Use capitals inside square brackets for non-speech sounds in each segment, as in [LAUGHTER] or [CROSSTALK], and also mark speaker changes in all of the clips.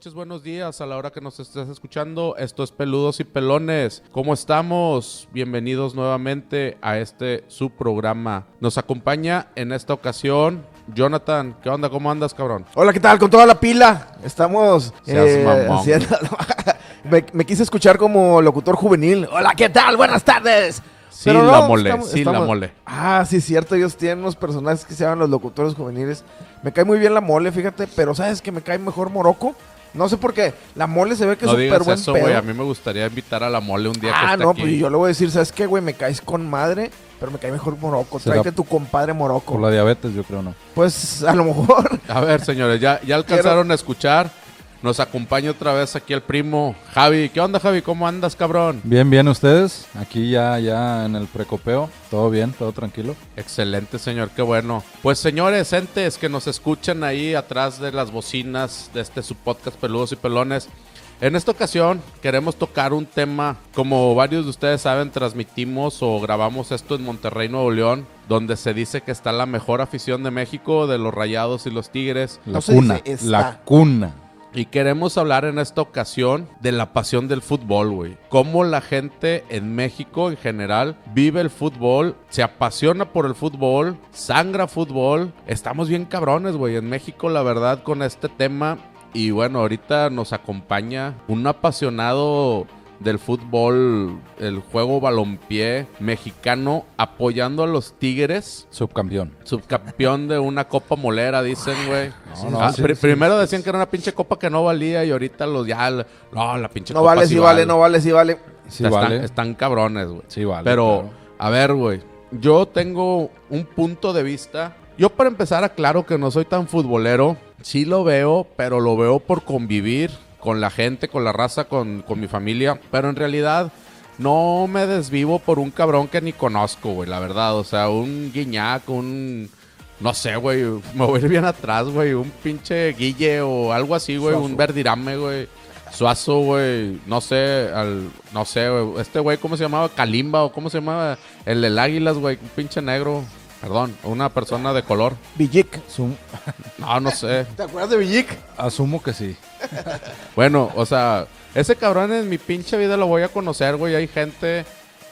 Speaker 1: noches, buenos días a la hora que nos estés escuchando. Esto es Peludos y Pelones. ¿Cómo estamos? Bienvenidos nuevamente a este su programa. Nos acompaña en esta ocasión Jonathan. ¿Qué onda? ¿Cómo andas, cabrón?
Speaker 2: Hola, ¿qué tal? Con toda la pila. Estamos eh,
Speaker 1: mamón.
Speaker 2: haciendo- [LAUGHS] me, me quise escuchar como locutor juvenil. Hola, ¿qué tal? Buenas tardes.
Speaker 1: Sí, la mole,
Speaker 2: estamos-
Speaker 1: sí, la mole.
Speaker 2: Ah, sí, cierto. Ellos tienen unos personajes que se llaman los locutores juveniles. Me cae muy bien la mole, fíjate. Pero ¿sabes que me cae mejor Morocco? No sé por qué. La mole se ve que
Speaker 1: No
Speaker 2: es súper buen
Speaker 1: eso, güey. A mí me gustaría invitar a la mole un día que
Speaker 2: Ah,
Speaker 1: esté
Speaker 2: no,
Speaker 1: aquí.
Speaker 2: pues yo le voy a decir, ¿sabes qué, güey? Me caes con madre, pero me cae mejor Morocco.
Speaker 3: Será-
Speaker 2: Tráete tu compadre Morocco.
Speaker 3: Por la diabetes, yo creo, ¿no?
Speaker 2: Pues a lo mejor.
Speaker 1: A ver, señores, ya, ya alcanzaron a escuchar. Nos acompaña otra vez aquí el primo Javi. ¿Qué onda, Javi? ¿Cómo andas, cabrón?
Speaker 3: Bien, bien, ustedes. Aquí ya, ya en el precopeo. Todo bien, todo tranquilo.
Speaker 1: Excelente, señor, qué bueno. Pues señores, entes que nos escuchan ahí atrás de las bocinas de este su podcast Peludos y Pelones. En esta ocasión queremos tocar un tema, como varios de ustedes saben, transmitimos o grabamos esto en Monterrey, Nuevo León, donde se dice que está la mejor afición de México, de los Rayados y los Tigres.
Speaker 3: La
Speaker 2: No
Speaker 3: cuna.
Speaker 2: dice.
Speaker 3: La cuna.
Speaker 1: Y queremos hablar en esta ocasión de la pasión del fútbol, güey. Cómo la gente en México en general vive el fútbol, se apasiona por el fútbol, sangra fútbol. Estamos bien cabrones, güey, en México, la verdad, con este tema. Y bueno, ahorita nos acompaña un apasionado del fútbol, el juego balompié mexicano, apoyando a los Tigres.
Speaker 3: Subcampeón.
Speaker 1: Subcampeón de una copa molera, dicen, güey. [LAUGHS]
Speaker 3: No, no,
Speaker 1: Ah,
Speaker 3: sí,
Speaker 1: pri-
Speaker 3: sí,
Speaker 1: primero
Speaker 3: sí,
Speaker 1: decían que era una pinche copa que no valía y ahorita los ya. No, la pinche
Speaker 2: No
Speaker 1: copa
Speaker 2: vale,
Speaker 1: sí
Speaker 2: sí vale, no vale, sí vale.
Speaker 3: Sí,
Speaker 1: están,
Speaker 3: vale.
Speaker 1: están cabrones, güey.
Speaker 3: Sí, vale.
Speaker 1: Pero,
Speaker 3: claro.
Speaker 1: a ver, güey. Yo tengo un punto de vista. Yo, para empezar, aclaro que no soy tan futbolero. Sí lo veo, pero lo veo por convivir con la gente, con la raza, con, con mi familia. Pero en realidad, no me desvivo por un cabrón que ni conozco, güey, la verdad. O sea, un guiñac, un. No sé, güey. Me voy a ir bien atrás, güey. Un pinche guille o algo así, güey. Un verdirame, güey. Suazo, güey. No sé, al, no sé, güey. Este güey, ¿cómo se llamaba? Kalimba o cómo se llamaba? El del Águilas, güey. Un pinche negro. Perdón, una persona de color.
Speaker 2: Villic. [LAUGHS]
Speaker 1: No, no sé.
Speaker 2: ¿Te acuerdas de Villic?
Speaker 3: asumo que sí.
Speaker 1: Bueno, o sea, ese cabrón en mi pinche vida lo voy a conocer, güey. Hay gente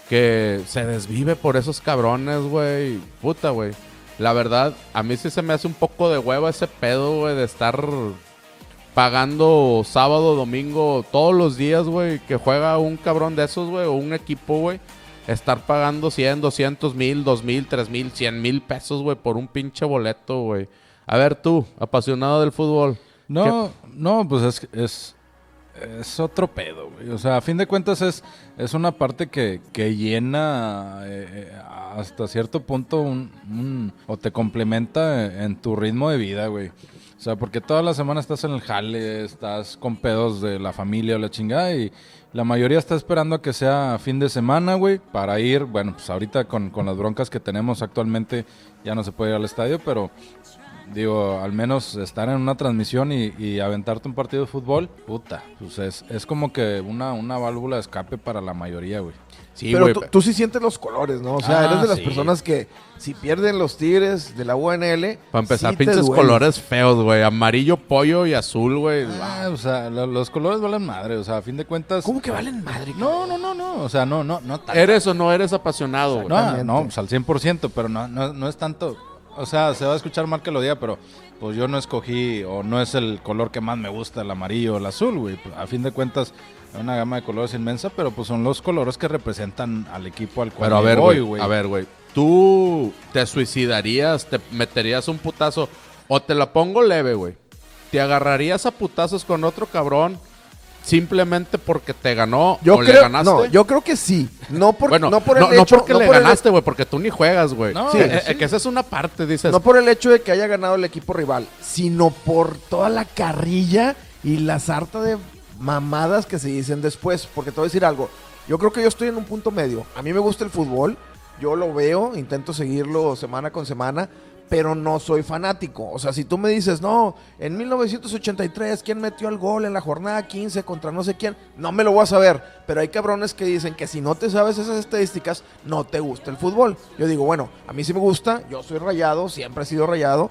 Speaker 1: que se desvive por esos cabrones, güey. Puta, güey. La verdad, a mí sí se me hace un poco de hueva ese pedo, güey, de estar pagando sábado, domingo, todos los días, güey, que juega un cabrón de esos, güey, o un equipo, güey. Estar pagando 100, 200 mil, 2 mil, 3 mil, 100 mil pesos, güey, por un pinche boleto, güey. A ver tú, apasionado del fútbol.
Speaker 3: No, no, pues es, es, es otro pedo, güey. O sea, a fin de cuentas es, es una parte que, que llena eh, eh, hasta cierto punto un, un- o te complementa en tu ritmo de vida, güey. O sea, porque toda la semana estás en el jale, estás con pedos de la familia o la chingada y la mayoría está esperando a que sea fin de semana, güey, para ir, bueno, pues ahorita con, con las broncas que tenemos actualmente ya no se puede ir al estadio, pero Digo, al menos estar en una transmisión y, y aventarte un partido de fútbol, puta, pues es, es como que una, una válvula de escape para la mayoría, güey.
Speaker 1: Sí,
Speaker 2: Pero
Speaker 1: güey.
Speaker 2: tú, tú sí sientes los colores, ¿no? O sea,
Speaker 3: Ah,
Speaker 2: eres de las
Speaker 3: sí.
Speaker 2: personas que si pierden los tigres de la UNL.
Speaker 1: Para empezar,
Speaker 2: sí
Speaker 1: pinches colores feos, güey. Amarillo, pollo y azul, güey.
Speaker 3: Ah, o sea, lo- los colores valen madre, o sea, a fin de cuentas...
Speaker 2: ¿Cómo que valen madre?
Speaker 3: No, no, no, no, o sea, no, no, no tanto.
Speaker 1: ¿Eres o no eres apasionado, güey?
Speaker 3: No, no, pues al 100%, pero no, no, no es tanto. O sea, se va a escuchar mal que lo diga, pero pues yo no escogí, o no es el color que más me gusta, el amarillo o el azul, güey. A fin de cuentas, es una gama de colores inmensa, pero pues son los colores que representan al equipo al cual
Speaker 1: Pero a ver,
Speaker 3: voy,
Speaker 1: güey. A ver, güey. ¿Tú te suicidarías, te meterías un putazo? O te la pongo leve, güey. ¿Te agarrarías a putazos con otro cabrón simplemente porque te ganó
Speaker 2: Yo
Speaker 1: o le
Speaker 2: creo,
Speaker 1: ganaste?
Speaker 2: no, yo creo que sí. No por,
Speaker 1: bueno,
Speaker 2: no por el
Speaker 1: no,
Speaker 2: hecho,
Speaker 1: no porque
Speaker 2: no
Speaker 1: le
Speaker 2: por
Speaker 1: ganaste, güey, porque tú ni juegas, güey.
Speaker 3: No,
Speaker 1: Sí, eh,
Speaker 3: sí.
Speaker 1: eh, que esa es una parte, dices.
Speaker 2: No por el hecho de que haya ganado el equipo rival, sino por toda la carrilla y la sarta de mamadas que se dicen después. Porque te voy a decir algo. Yo creo que yo estoy en un punto medio. A mí me gusta el fútbol. Yo lo veo, intento seguirlo semana con semana. Pero no soy fanático. O sea, si tú me dices, no, en 1983, ¿quién metió el gol en la jornada 15 contra no sé quién? No me lo voy a saber. Pero hay cabrones que dicen que si no te sabes esas estadísticas, no te gusta el fútbol. Yo digo, bueno, a mí sí me gusta. Yo soy rayado, siempre he sido rayado.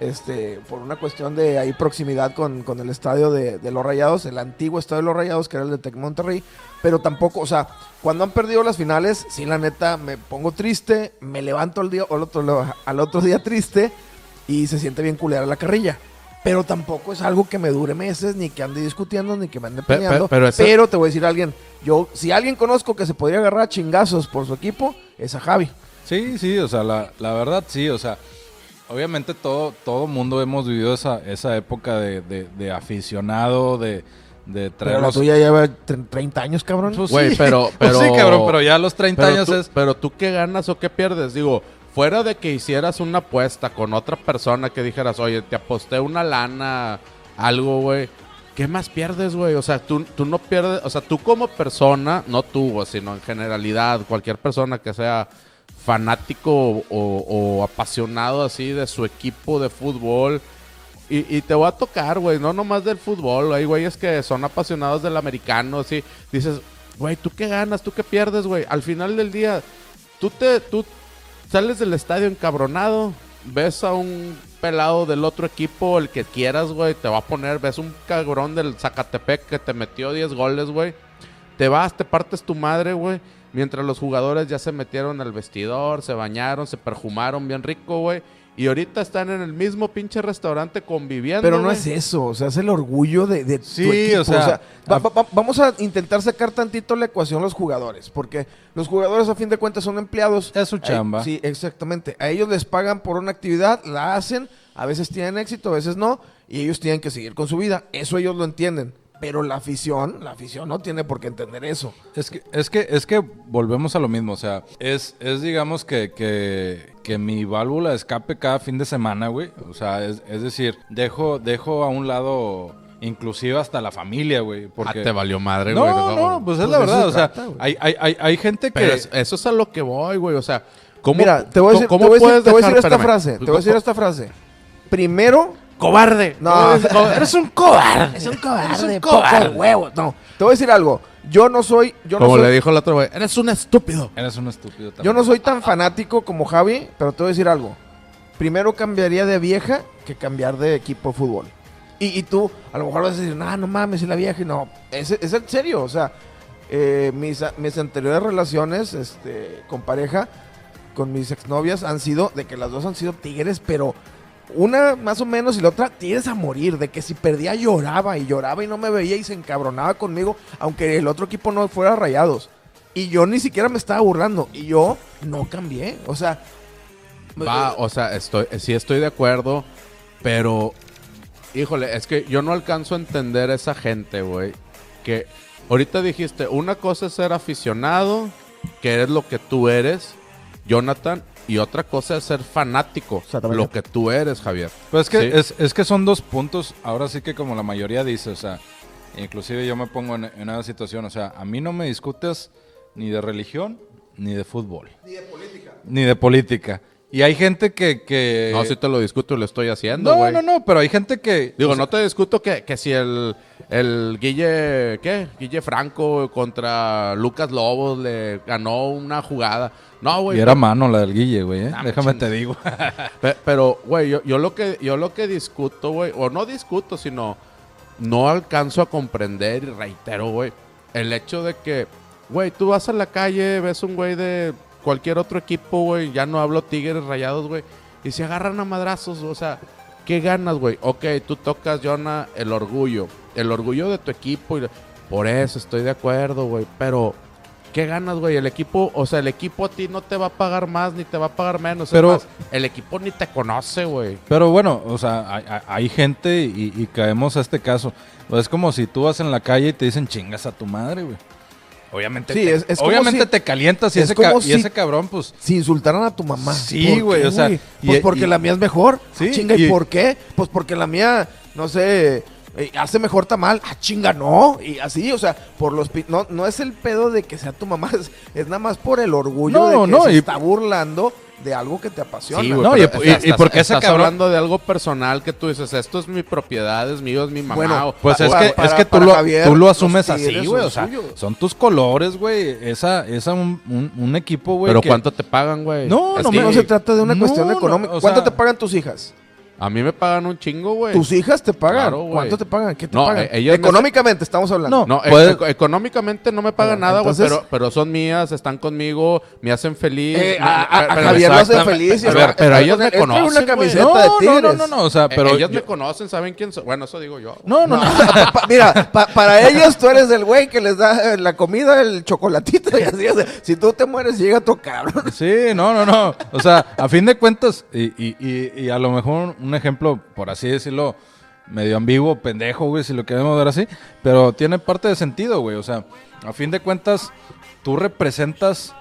Speaker 2: Este, por una cuestión de ahí proximidad con, con el estadio de, de los Rayados, el antiguo estadio de los Rayados, que era el de Tec Monterrey, pero tampoco, o sea, cuando han perdido las finales, sí, la neta, me pongo triste, me levanto al, día, al, otro, al otro día triste y se siente bien culera la carrilla. Pero tampoco es algo que me dure meses, ni que ande discutiendo, ni que me ande
Speaker 1: Pe- pe-
Speaker 2: peleando.
Speaker 1: pero
Speaker 2: Pero,
Speaker 1: esa-
Speaker 2: te voy a decir a alguien, yo, si alguien conozco que se podría agarrar a chingazos por su equipo, es a Javi.
Speaker 3: Sí, sí, o sea, la, la verdad sí, o sea, obviamente todo, todo mundo hemos vivido esa, esa época de, de, de aficionado, de, de traer
Speaker 2: Pero la
Speaker 3: los...
Speaker 2: tuya lleva tre- 30 años, cabrón.
Speaker 3: Pues
Speaker 1: Güey,
Speaker 3: sí,
Speaker 1: pero-
Speaker 3: pues [LAUGHS]
Speaker 1: pero-
Speaker 3: sí, cabrón, pero ya a los 30
Speaker 1: Pero
Speaker 3: años
Speaker 1: tú,
Speaker 3: es...
Speaker 1: pero tú qué ganas o qué pierdes. Digo, fuera de que hicieras una apuesta con otra persona que dijeras, oye, te aposté una lana, algo, güey. ¿Qué más pierdes, güey? O sea, tú, tú no pierdes, o sea, tú como persona, no tú, sino en generalidad, cualquier persona que sea fanático o, apasionado así de su equipo de fútbol. Y, te voy a tocar, güey, no nomás del fútbol. Hay güeyes que son apasionados del americano, así. Dices, güey, ¿tú qué ganas? ¿Tú qué pierdes, güey? Al final del día, tú te, tú sales del estadio encabronado, ves a un pelado del otro equipo, el que quieras, güey, te va a poner, ves un cabrón del Zacatepec que te metió 10 goles, güey. Te vas, te partes tu madre, güey. Mientras los jugadores ya se metieron al vestidor, se bañaron, se perfumaron bien rico, güey. Y ahorita están en el mismo pinche restaurante conviviendo.
Speaker 2: Pero no
Speaker 1: güey.
Speaker 2: es eso, o sea, es el orgullo de, de
Speaker 3: Sí,
Speaker 2: tu equipo.
Speaker 3: o sea,
Speaker 2: va- va- va- vamos a intentar sacar tantito la ecuación los jugadores, porque los jugadores a fin de cuentas son empleados.
Speaker 3: Es su chamba.
Speaker 2: sí, exactamente. A ellos les pagan por una actividad, la hacen, a veces tienen éxito, a veces no, y ellos tienen que seguir con su vida. Eso ellos lo entienden. Pero la afición, la afición no tiene por qué entender eso.
Speaker 3: Es que, es que, es que volvemos a lo mismo, o sea, es, es digamos que, que, que mi válvula de escape cada fin de semana, güey. O sea, es, es decir, dejo, dejo a un lado inclusive hasta la familia, güey. Porque...
Speaker 1: Ah, te valió madre,
Speaker 3: no,
Speaker 1: güey.
Speaker 3: no, pues es
Speaker 2: Pues
Speaker 3: la verdad,
Speaker 2: se
Speaker 3: o sea,
Speaker 2: trata, güey.
Speaker 3: hay, hay, hay, hay gente que...
Speaker 1: Pero es- eso es a lo que voy, güey. O sea, ¿cómo,
Speaker 2: Mira, te voy a decir,
Speaker 1: cómo
Speaker 2: te voy a decir-
Speaker 1: puedes
Speaker 2: te voy a decir esta frase. Te voy a decir esta frase. Primero,
Speaker 1: ¡Cobarde!
Speaker 2: No,
Speaker 1: eres un cobarde.
Speaker 2: Es un cobarde,
Speaker 1: Es un cobarde.
Speaker 2: huevo. No, te voy a decir algo. Yo no soy, yo no
Speaker 1: Como
Speaker 2: soy,
Speaker 1: le dijo el otro güey, eres un estúpido.
Speaker 3: Eres un estúpido también.
Speaker 2: yo no soy tan fanático como Javi, pero te voy a decir algo. Primero cambiaría de vieja que cambiar de equipo de fútbol. Y, y tú, a lo mejor vas a decir, no, no mames, es la vieja. Y no, es, es en serio. O sea, eh, mis, mis anteriores relaciones este, con pareja, con mis exnovias, han sido, de que las dos han sido tigres, pero una más o menos y la otra tigres a morir. De que si perdía lloraba y lloraba y no me veía y se encabronaba conmigo, aunque el otro equipo no fuera rayados. Y yo ni siquiera me estaba burlando. Y yo no cambié. O sea,
Speaker 1: Va, o sea, estoy, sí estoy de acuerdo, pero, híjole, es que yo no alcanzo a entender a esa gente, güey. Que ahorita dijiste, una cosa es ser aficionado, que eres lo que tú eres, Jonathan, y otra cosa es ser fanático,
Speaker 2: Exactamente.
Speaker 1: lo que tú eres, Javier.
Speaker 3: Pues es que,
Speaker 1: Sí.
Speaker 3: es, es que son dos puntos, ahora sí que como la mayoría dice, o sea, inclusive yo me pongo en, en una situación, o sea, a mí no me discutes ni de religión ni de fútbol. Ni de política. Ni de política. Y hay gente que... que...
Speaker 1: No, si te lo discuto y lo estoy haciendo,
Speaker 3: no,
Speaker 1: güey.
Speaker 3: no, no, pero hay gente que...
Speaker 1: Digo,
Speaker 3: o sea,
Speaker 1: no te discuto que, que si el, el Guille, ¿qué? Guille Franco contra Lucas Lobos le ganó una jugada. No, güey.
Speaker 3: Y era mano la del Guille, güey, ¿eh?
Speaker 1: Ah,
Speaker 3: Déjame te digo. [LAUGHS]
Speaker 1: Pe- Pero, güey, yo, yo lo que yo lo que discuto, güey, o no discuto, sino no alcanzo a comprender y reitero, güey, el hecho de que, güey, tú vas a la calle, ves un güey de cualquier otro equipo, güey, ya no hablo Tigres Rayados, güey, y se agarran a madrazos, o sea, ¿qué ganas, güey? Ok, tú tocas, Jonah, el orgullo, el orgullo de tu equipo, y por eso estoy de acuerdo, güey, pero... ¿Qué ganas, güey? El equipo, o sea, el equipo a ti no te va a pagar más ni te va a pagar menos. Es
Speaker 3: Pero-
Speaker 1: más, el equipo ni te conoce, güey.
Speaker 3: Pero bueno, o sea, hay, gente y, y caemos a este caso. Es como si tú vas en la calle y te dicen chingas a tu madre, güey. Obviamente,
Speaker 2: Sí,
Speaker 3: te,
Speaker 2: es- es
Speaker 3: obviamente
Speaker 2: si-
Speaker 3: te calientas y,
Speaker 2: es
Speaker 3: ese, y ese cabrón, pues...
Speaker 2: si insultaran a tu mamá.
Speaker 3: Sí,
Speaker 2: ¿Por
Speaker 3: güey, o sea,
Speaker 2: Pues
Speaker 3: y-
Speaker 2: porque
Speaker 3: y-
Speaker 2: la mía es mejor.
Speaker 3: Sí,
Speaker 2: Ah, chinga, ¿y,
Speaker 3: y-
Speaker 2: por qué? Pues porque la mía, no sé, eh, hace mejor tamal. Ah, chinga, no. Y así, o sea, por los... pi- No, no es el pedo de que sea tu mamá, [LAUGHS] es, es nada más por el orgullo
Speaker 3: No,
Speaker 2: de que
Speaker 3: no,
Speaker 2: se
Speaker 3: y-
Speaker 2: está burlando de algo que te apasiona.
Speaker 1: Sí, güey,
Speaker 3: No,
Speaker 1: pero,
Speaker 3: y-
Speaker 1: o sea,
Speaker 3: y- y porque ese
Speaker 1: estás
Speaker 3: cabrón-
Speaker 1: hablando de algo personal que tú dices, esto es mi propiedad, es mío, es mi mamá.
Speaker 2: Bueno,
Speaker 1: o-
Speaker 3: Pues es que,
Speaker 2: para-
Speaker 3: es que tú,
Speaker 2: para
Speaker 3: lo,
Speaker 2: Javier,
Speaker 3: tú lo
Speaker 2: los
Speaker 3: asumes así,
Speaker 2: Tigres
Speaker 3: güey.
Speaker 2: son
Speaker 3: O sea,
Speaker 2: suyos.
Speaker 3: son tus colores, güey. Esa, esa un, un- un equipo, güey.
Speaker 1: pero
Speaker 3: que-
Speaker 1: ¿cuánto te pagan, güey?
Speaker 3: No,
Speaker 1: Es
Speaker 3: no
Speaker 1: que-
Speaker 3: me-
Speaker 2: No se trata de una
Speaker 3: No,
Speaker 2: cuestión
Speaker 3: no,
Speaker 2: económica.
Speaker 3: o
Speaker 2: ¿Cuánto
Speaker 3: sea-
Speaker 2: te pagan tus hijas?
Speaker 1: A mí me pagan un chingo, güey.
Speaker 2: ¿Tus hijas te pagan?
Speaker 1: Claro.
Speaker 2: ¿Cuánto te pagan? ¿Qué te
Speaker 1: No,
Speaker 2: pagan?
Speaker 1: eh, me-
Speaker 2: Económicamente estamos hablando.
Speaker 3: No,
Speaker 1: No, e- económicamente no me pagan nada, güey,
Speaker 2: entonces-
Speaker 1: pero, pero son mías, están conmigo, me hacen feliz.
Speaker 2: Eh,
Speaker 1: me-
Speaker 2: a, a- a
Speaker 1: pero-
Speaker 2: Javier lo hace
Speaker 3: exactamente.
Speaker 2: feliz.
Speaker 1: pero
Speaker 2: con
Speaker 1: me conocen,
Speaker 2: una camiseta
Speaker 3: No,
Speaker 2: de
Speaker 3: no,
Speaker 2: tigres.
Speaker 3: no, no, no, o sea,
Speaker 1: Eh,
Speaker 3: pero
Speaker 1: ellas
Speaker 3: yo-
Speaker 1: me conocen, saben quién soy. Bueno, eso digo yo.
Speaker 3: no, no, no. [LAUGHS]
Speaker 2: Mira, pa- para ellos tú eres el güey que les da eh, la comida, el chocolatito y así. o sea, si tú te mueres, llega tu cabrón.
Speaker 3: Sí, no, no, no. O sea, a fin de cuentas, y, y- y- y a lo mejor un ejemplo, por así decirlo, medio ambiguo, pendejo, güey, si lo queremos ver así, pero tiene parte de sentido, güey. O sea, a fin de cuentas, tú representas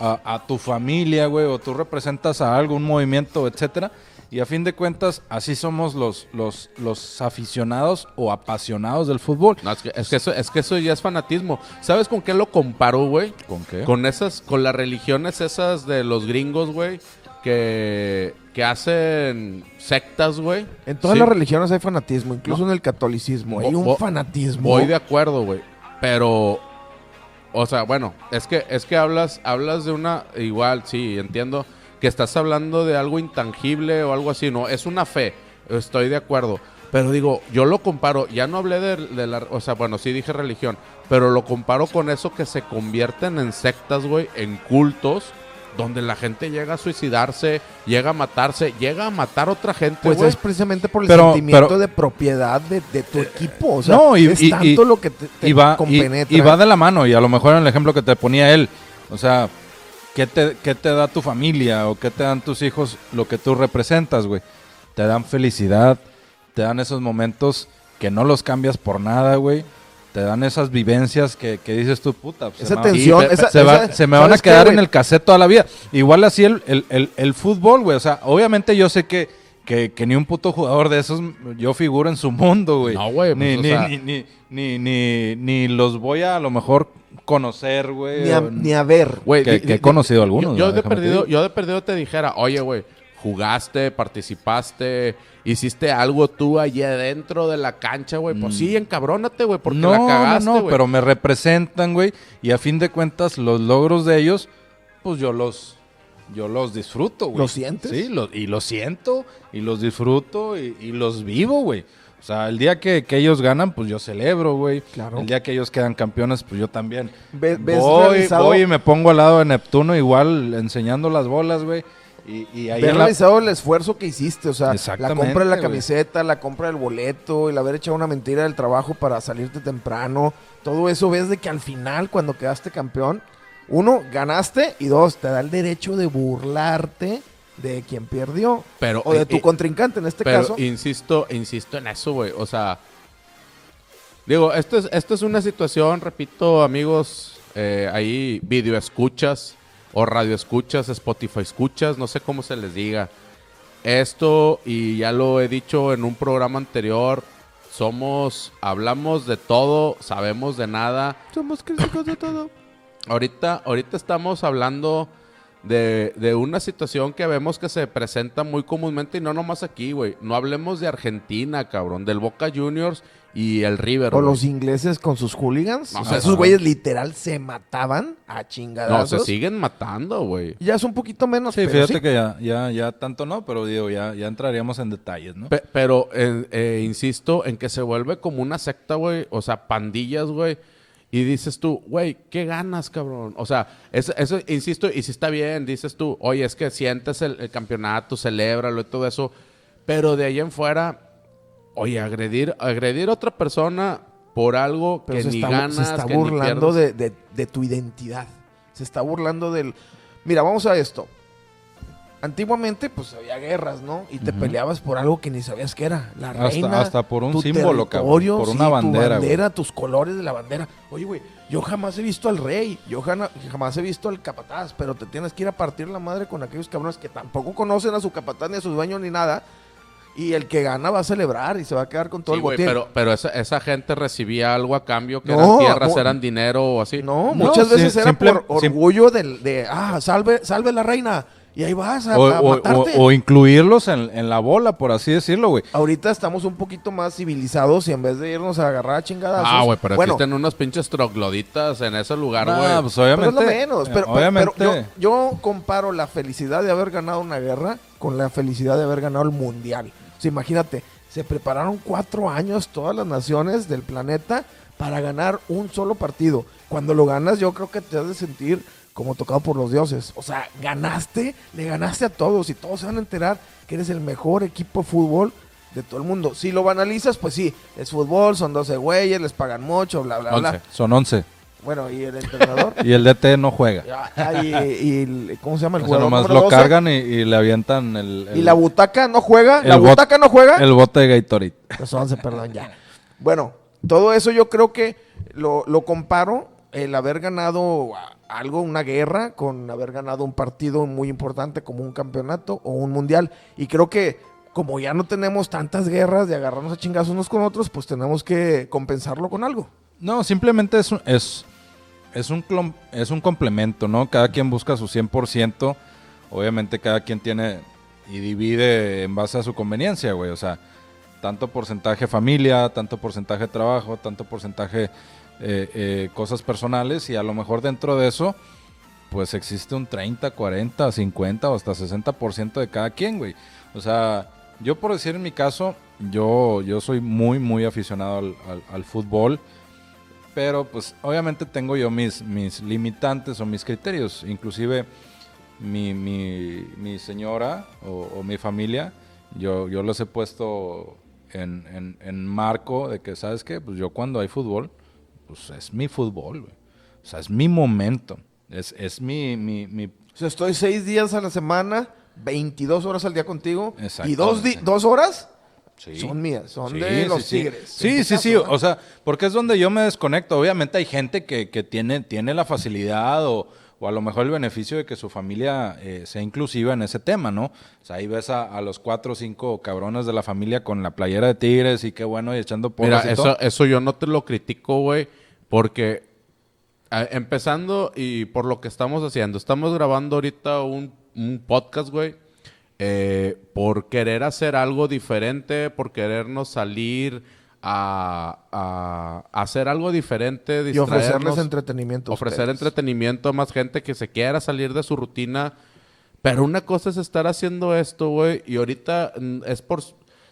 Speaker 3: a, a tu familia, güey, o tú representas a algún movimiento, etcétera. Y a fin de cuentas, así somos los, los, los aficionados o apasionados del fútbol.
Speaker 1: No, es que, es que eso, es que eso ya es fanatismo. ¿Sabes con qué lo comparo, güey?
Speaker 3: ¿Con qué?
Speaker 1: Con esas, con las religiones esas de los gringos, güey, que, que hacen sectas, güey.
Speaker 2: En todas
Speaker 1: Sí,
Speaker 2: las religiones hay fanatismo, incluso en el catolicismo. Hay un fanatismo.
Speaker 1: Voy de acuerdo, güey. Pero, o sea, bueno, es que, es que hablas, hablas de una, igual, sí, entiendo que estás hablando de algo intangible o algo así, no, es una fe, estoy de acuerdo. Pero digo, yo lo comparo, ya no hablé de, de la, o sea, bueno, sí dije religión, pero lo comparo con eso que se convierten en sectas, güey, en cultos, donde la gente llega a suicidarse, llega a matarse, llega a matar a otra gente,
Speaker 2: Pues es precisamente por el
Speaker 3: Pero-
Speaker 2: sentimiento
Speaker 3: pero-
Speaker 2: de propiedad de, de tu equipo. O sea,
Speaker 3: no, y-
Speaker 2: es
Speaker 3: y-
Speaker 2: tanto
Speaker 3: y-
Speaker 2: lo que te, te
Speaker 3: y va,
Speaker 2: compenetra.
Speaker 3: y va de la mano, y a lo mejor en el ejemplo que te ponía él, o sea, ¿qué te, qué te da tu familia o qué te dan tus hijos lo que tú representas, güey? Te dan felicidad, te dan esos momentos que no los cambias por nada, güey. Te dan esas vivencias que, que dices tú, puta. pues,
Speaker 2: Esa
Speaker 3: se me va-
Speaker 2: tensión, esa-
Speaker 3: se, va-
Speaker 2: esa-
Speaker 3: se me van a
Speaker 2: ¿sabes qué,
Speaker 3: quedar en el cassette toda la vida. Igual así el, el, el, el fútbol, güey. O sea, obviamente yo sé que, que, que ni un puto jugador de esos yo figuro en su mundo, güey.
Speaker 1: No, güey,
Speaker 3: Ni,
Speaker 1: pues, o
Speaker 3: ni,
Speaker 1: sea-
Speaker 3: ni, ni, ni, ni, ni los voy a a lo mejor conocer, güey.
Speaker 2: Ni a,
Speaker 3: o-
Speaker 2: ni a ver.
Speaker 1: Güey,
Speaker 3: que, he conocido algunos.
Speaker 1: Yo, yo de perdido, yo de perdido te dijera, oye, güey, jugaste, participaste, hiciste algo tú allí adentro de la cancha, güey. Pues sí, encabrónate, güey, porque
Speaker 3: Mm. no,
Speaker 1: la cagaste,
Speaker 3: no, no, pero me representan, güey. Y a fin de cuentas, los logros de ellos, pues yo los, yo los disfruto, güey.
Speaker 2: ¿Los sientes?
Speaker 3: Sí, lo- y los siento, y los disfruto, y, y los vivo, güey. O sea, el día que, que ellos ganan, pues yo celebro, güey.
Speaker 2: Claro.
Speaker 3: El día que ellos quedan campeones, pues yo también.
Speaker 2: Ve- ves
Speaker 3: voy,
Speaker 2: realizado-
Speaker 3: voy y me pongo al lado de Neptuno, igual enseñando las bolas, güey. Y, y ahí la-
Speaker 2: realizado el esfuerzo que hiciste, o sea, la compra de la camiseta, la compra del boleto, el haber echado una mentira del trabajo para salirte temprano, todo eso ves de que al final, cuando quedaste campeón, uno, ganaste y dos, te da el derecho de burlarte de quien perdió
Speaker 1: Pero,
Speaker 2: o de
Speaker 1: eh,
Speaker 2: tu
Speaker 1: eh,
Speaker 2: contrincante en este
Speaker 1: pero
Speaker 2: caso.
Speaker 1: insisto, insisto en eso, güey. O sea, digo, esto es, esto es una situación, repito, amigos, eh, ahí video escuchas o radio escuchas, Spotify escuchas, no sé cómo se les diga. Esto, y ya lo he dicho en un programa anterior, somos, hablamos de todo, sabemos de nada.
Speaker 2: Somos críticos de todo. [LAUGHS]
Speaker 1: Ahorita, ahorita estamos hablando de, de una situación que vemos que se presenta muy comúnmente y no nomás aquí, güey. No hablemos de Argentina, cabrón, del Boca Juniors y el River.
Speaker 2: O los ingleses con sus hooligans.
Speaker 1: No,
Speaker 2: o sea,
Speaker 1: no,
Speaker 2: esos
Speaker 1: no.
Speaker 2: güeyes literal se mataban a
Speaker 1: No,
Speaker 2: chingadazos.
Speaker 1: se siguen matando, güey.
Speaker 2: Ya es un poquito menos,
Speaker 3: Sí,
Speaker 2: pero
Speaker 3: fíjate
Speaker 2: sí.
Speaker 3: que ya, ya, ya tanto no, pero digo, ya, ya entraríamos en detalles, ¿no?
Speaker 1: Pe- pero eh, eh, insisto en que se vuelve como una secta, güey. O sea, pandillas, güey. Y dices tú, güey, ¿qué ganas, cabrón? O sea, eso, eso, insisto, y si está bien, dices tú, oye, es que sientes el, el campeonato, celébralo y todo eso. Pero de ahí en fuera, oye, agredir, agredir a otra persona por algo
Speaker 2: Pero
Speaker 1: que
Speaker 2: se
Speaker 1: ni
Speaker 2: está,
Speaker 1: ganas,
Speaker 2: se está
Speaker 1: que ni
Speaker 2: burlando
Speaker 1: pierdes.
Speaker 2: de, de- de tu identidad. Se está burlando del... Mira, vamos a esto. Antiguamente, pues había guerras, ¿no? Y te peleabas por algo que ni sabías que era. La
Speaker 3: Hasta-
Speaker 2: reina.
Speaker 3: hasta por un
Speaker 2: tu
Speaker 3: símbolo, cabrón, por
Speaker 2: sí,
Speaker 3: una bandera,
Speaker 2: Tu
Speaker 3: güey.
Speaker 2: bandera, tus colores de la bandera. Oye, güey, yo jamás he visto al rey. Yo jamás he visto al capataz. Pero te tienes que ir a partir la madre con aquellos cabrones que tampoco conocen a su capataz ni a su dueño ni nada. Y el que gana va a celebrar y se va a quedar con todo
Speaker 1: Sí,
Speaker 2: el botín.
Speaker 1: pero, pero esa, esa gente recibía algo a cambio, que
Speaker 2: No,
Speaker 1: eran tierras,
Speaker 2: no.
Speaker 1: eran dinero o así.
Speaker 2: No, muchas veces era
Speaker 3: simple-
Speaker 2: por orgullo del, de, ah, salve, salve la reina. Y ahí vas a,
Speaker 3: O,
Speaker 2: a matarte.
Speaker 3: o- o incluirlos en, en la bola, por así decirlo, güey.
Speaker 2: Ahorita estamos un poquito más civilizados y en vez de irnos a agarrar a chingadazos.
Speaker 1: Ah, güey, pero
Speaker 2: bueno,
Speaker 1: existen unos pinches trogloditas en ese lugar, güey.
Speaker 3: pues
Speaker 2: pero es
Speaker 3: obviamente.
Speaker 2: lo menos.
Speaker 3: eh,
Speaker 2: pero-
Speaker 3: obviamente.
Speaker 2: pero yo, yo comparo la felicidad de haber ganado una guerra con la felicidad de haber ganado el mundial. Imagínate, se prepararon cuatro años todas las naciones del planeta para ganar un solo partido. Cuando lo ganas, yo creo que te has de sentir como tocado por los dioses. O sea, ganaste, le ganaste a todos y todos se van a enterar que eres el mejor equipo de fútbol de todo el mundo. Si lo banalizas, pues sí, es fútbol, son 12 güeyes, les pagan mucho, bla, bla, bla.
Speaker 3: Son 11.
Speaker 2: Bueno, ¿y el entrenador? [LAUGHS]
Speaker 3: y el DT no juega.
Speaker 2: Ah, y, ¿Cómo se llama el
Speaker 3: O sea,
Speaker 2: jugador?
Speaker 3: nomás lo
Speaker 2: 12?
Speaker 3: cargan y, y le avientan el,
Speaker 2: ¿Y la butaca no juega? ¿La
Speaker 3: bot-
Speaker 2: butaca no juega?
Speaker 3: el bote de Gatorade.
Speaker 2: Pues 11, perdón, ya. Bueno, todo eso yo creo que lo, lo comparo el haber ganado algo, una guerra, con haber ganado un partido muy importante como un campeonato o un mundial. Y creo que como ya no tenemos tantas guerras de agarrarnos a chingazos unos con otros, pues tenemos que compensarlo con algo.
Speaker 3: No, simplemente es un, es, es, un, es un complemento, ¿no? Cada quien busca su 100%. Obviamente cada quien tiene y divide en base a su conveniencia, güey. O sea, tanto porcentaje familia, tanto porcentaje trabajo, tanto porcentaje eh, eh, cosas personales. Y a lo mejor dentro de eso, pues existe un 30, 40, 50 o hasta 60% de cada quien, güey. O sea, yo por decir en mi caso, yo, yo soy muy, muy aficionado al- al fútbol. Pero pues obviamente tengo yo mis, mis limitantes o mis criterios. Inclusive mi, mi, mi señora o, o mi familia, yo, yo los he puesto en, en, en marco de que, ¿sabes qué? Pues yo cuando hay fútbol, pues es mi fútbol, güey. O sea, es mi momento. Es, es mi, mi, mi-
Speaker 2: O sea, estoy seis días a la semana, 22 horas al día contigo. Y
Speaker 3: Exactamente.
Speaker 2: dos, di- dos horas
Speaker 3: Sí.
Speaker 2: son mías, son
Speaker 3: Sí,
Speaker 2: de
Speaker 3: sí,
Speaker 2: los
Speaker 3: sí.
Speaker 2: tigres.
Speaker 3: Sí, sí,
Speaker 2: caso,
Speaker 3: sí.
Speaker 2: ¿no?
Speaker 3: O sea, porque es donde yo me desconecto. Obviamente hay gente que, que tiene, tiene la facilidad o, o a lo mejor el beneficio de que su familia eh, sea inclusiva en ese tema, ¿no? O sea, ahí ves a, a los cuatro o cinco cabrones de la familia con la playera de Tigres y qué bueno y echando
Speaker 1: Mira,
Speaker 3: porras y todo.
Speaker 1: eso, eso yo no te lo critico, güey, porque empezando y por lo que estamos haciendo, estamos grabando ahorita un, un podcast, güey, eh, por querer hacer algo diferente, por querernos salir a, hacer algo diferente,
Speaker 2: Y ofrecerles entretenimiento.
Speaker 1: ofrecer
Speaker 2: ustedes.
Speaker 1: entretenimiento a más gente que se quiera salir de su rutina. Pero una cosa es estar haciendo esto, güey, y ahorita es por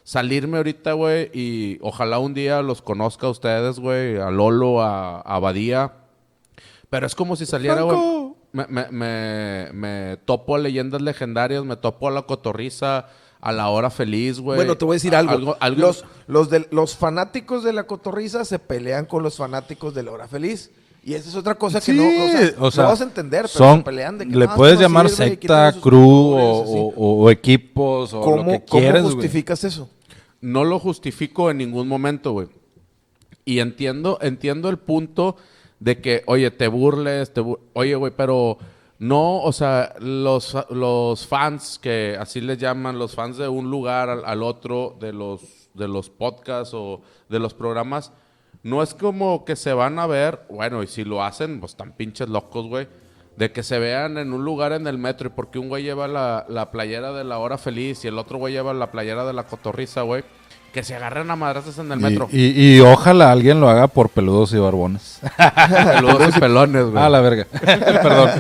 Speaker 1: salirme ahorita, güey, y ojalá un día los conozca a ustedes, güey, a Lolo, a, a Badía. Pero es como si saliera, güey. Me, me, me, me topo a leyendas legendarias, me topo a la cotorriza, a la hora feliz, güey.
Speaker 2: Bueno, te voy a decir algo.
Speaker 1: Algo- algo-
Speaker 2: Los, los, de, los fanáticos de la cotorriza se pelean con los fanáticos de la hora feliz. Y esa es otra cosa que
Speaker 3: Sí,
Speaker 2: no, o sea,
Speaker 3: o sea,
Speaker 2: no vas a entender, pero
Speaker 3: son-
Speaker 2: se pelean de que
Speaker 3: le puedes
Speaker 2: no
Speaker 3: llamar
Speaker 2: sirve
Speaker 3: secta, crew o,
Speaker 2: así.
Speaker 3: o- o equipos o lo
Speaker 2: ¿Cómo,
Speaker 3: que
Speaker 2: cómo
Speaker 3: quieres, güey.
Speaker 2: justificas eso?
Speaker 1: no lo justifico en ningún momento, güey. Y entiendo, entiendo el punto de que, oye, te burles, te oye, güey, pero no, o sea, los, los fans que así les llaman, los fans de un lugar al, al otro, de los, de los podcasts o de los programas, no es como que se van a ver, bueno, y si lo hacen, pues tan pinches locos, güey. De que se vean en un lugar en el metro y porque un güey lleva la, la playera de la hora feliz y el otro güey lleva la playera de la cotorriza, güey. Que se agarren a madrazos en el metro.
Speaker 3: Y, y- y ojalá alguien lo haga por peludos y barbones. [LAUGHS]
Speaker 1: Peludos y pelones, güey.
Speaker 3: ah, la verga. [LAUGHS] Perdón.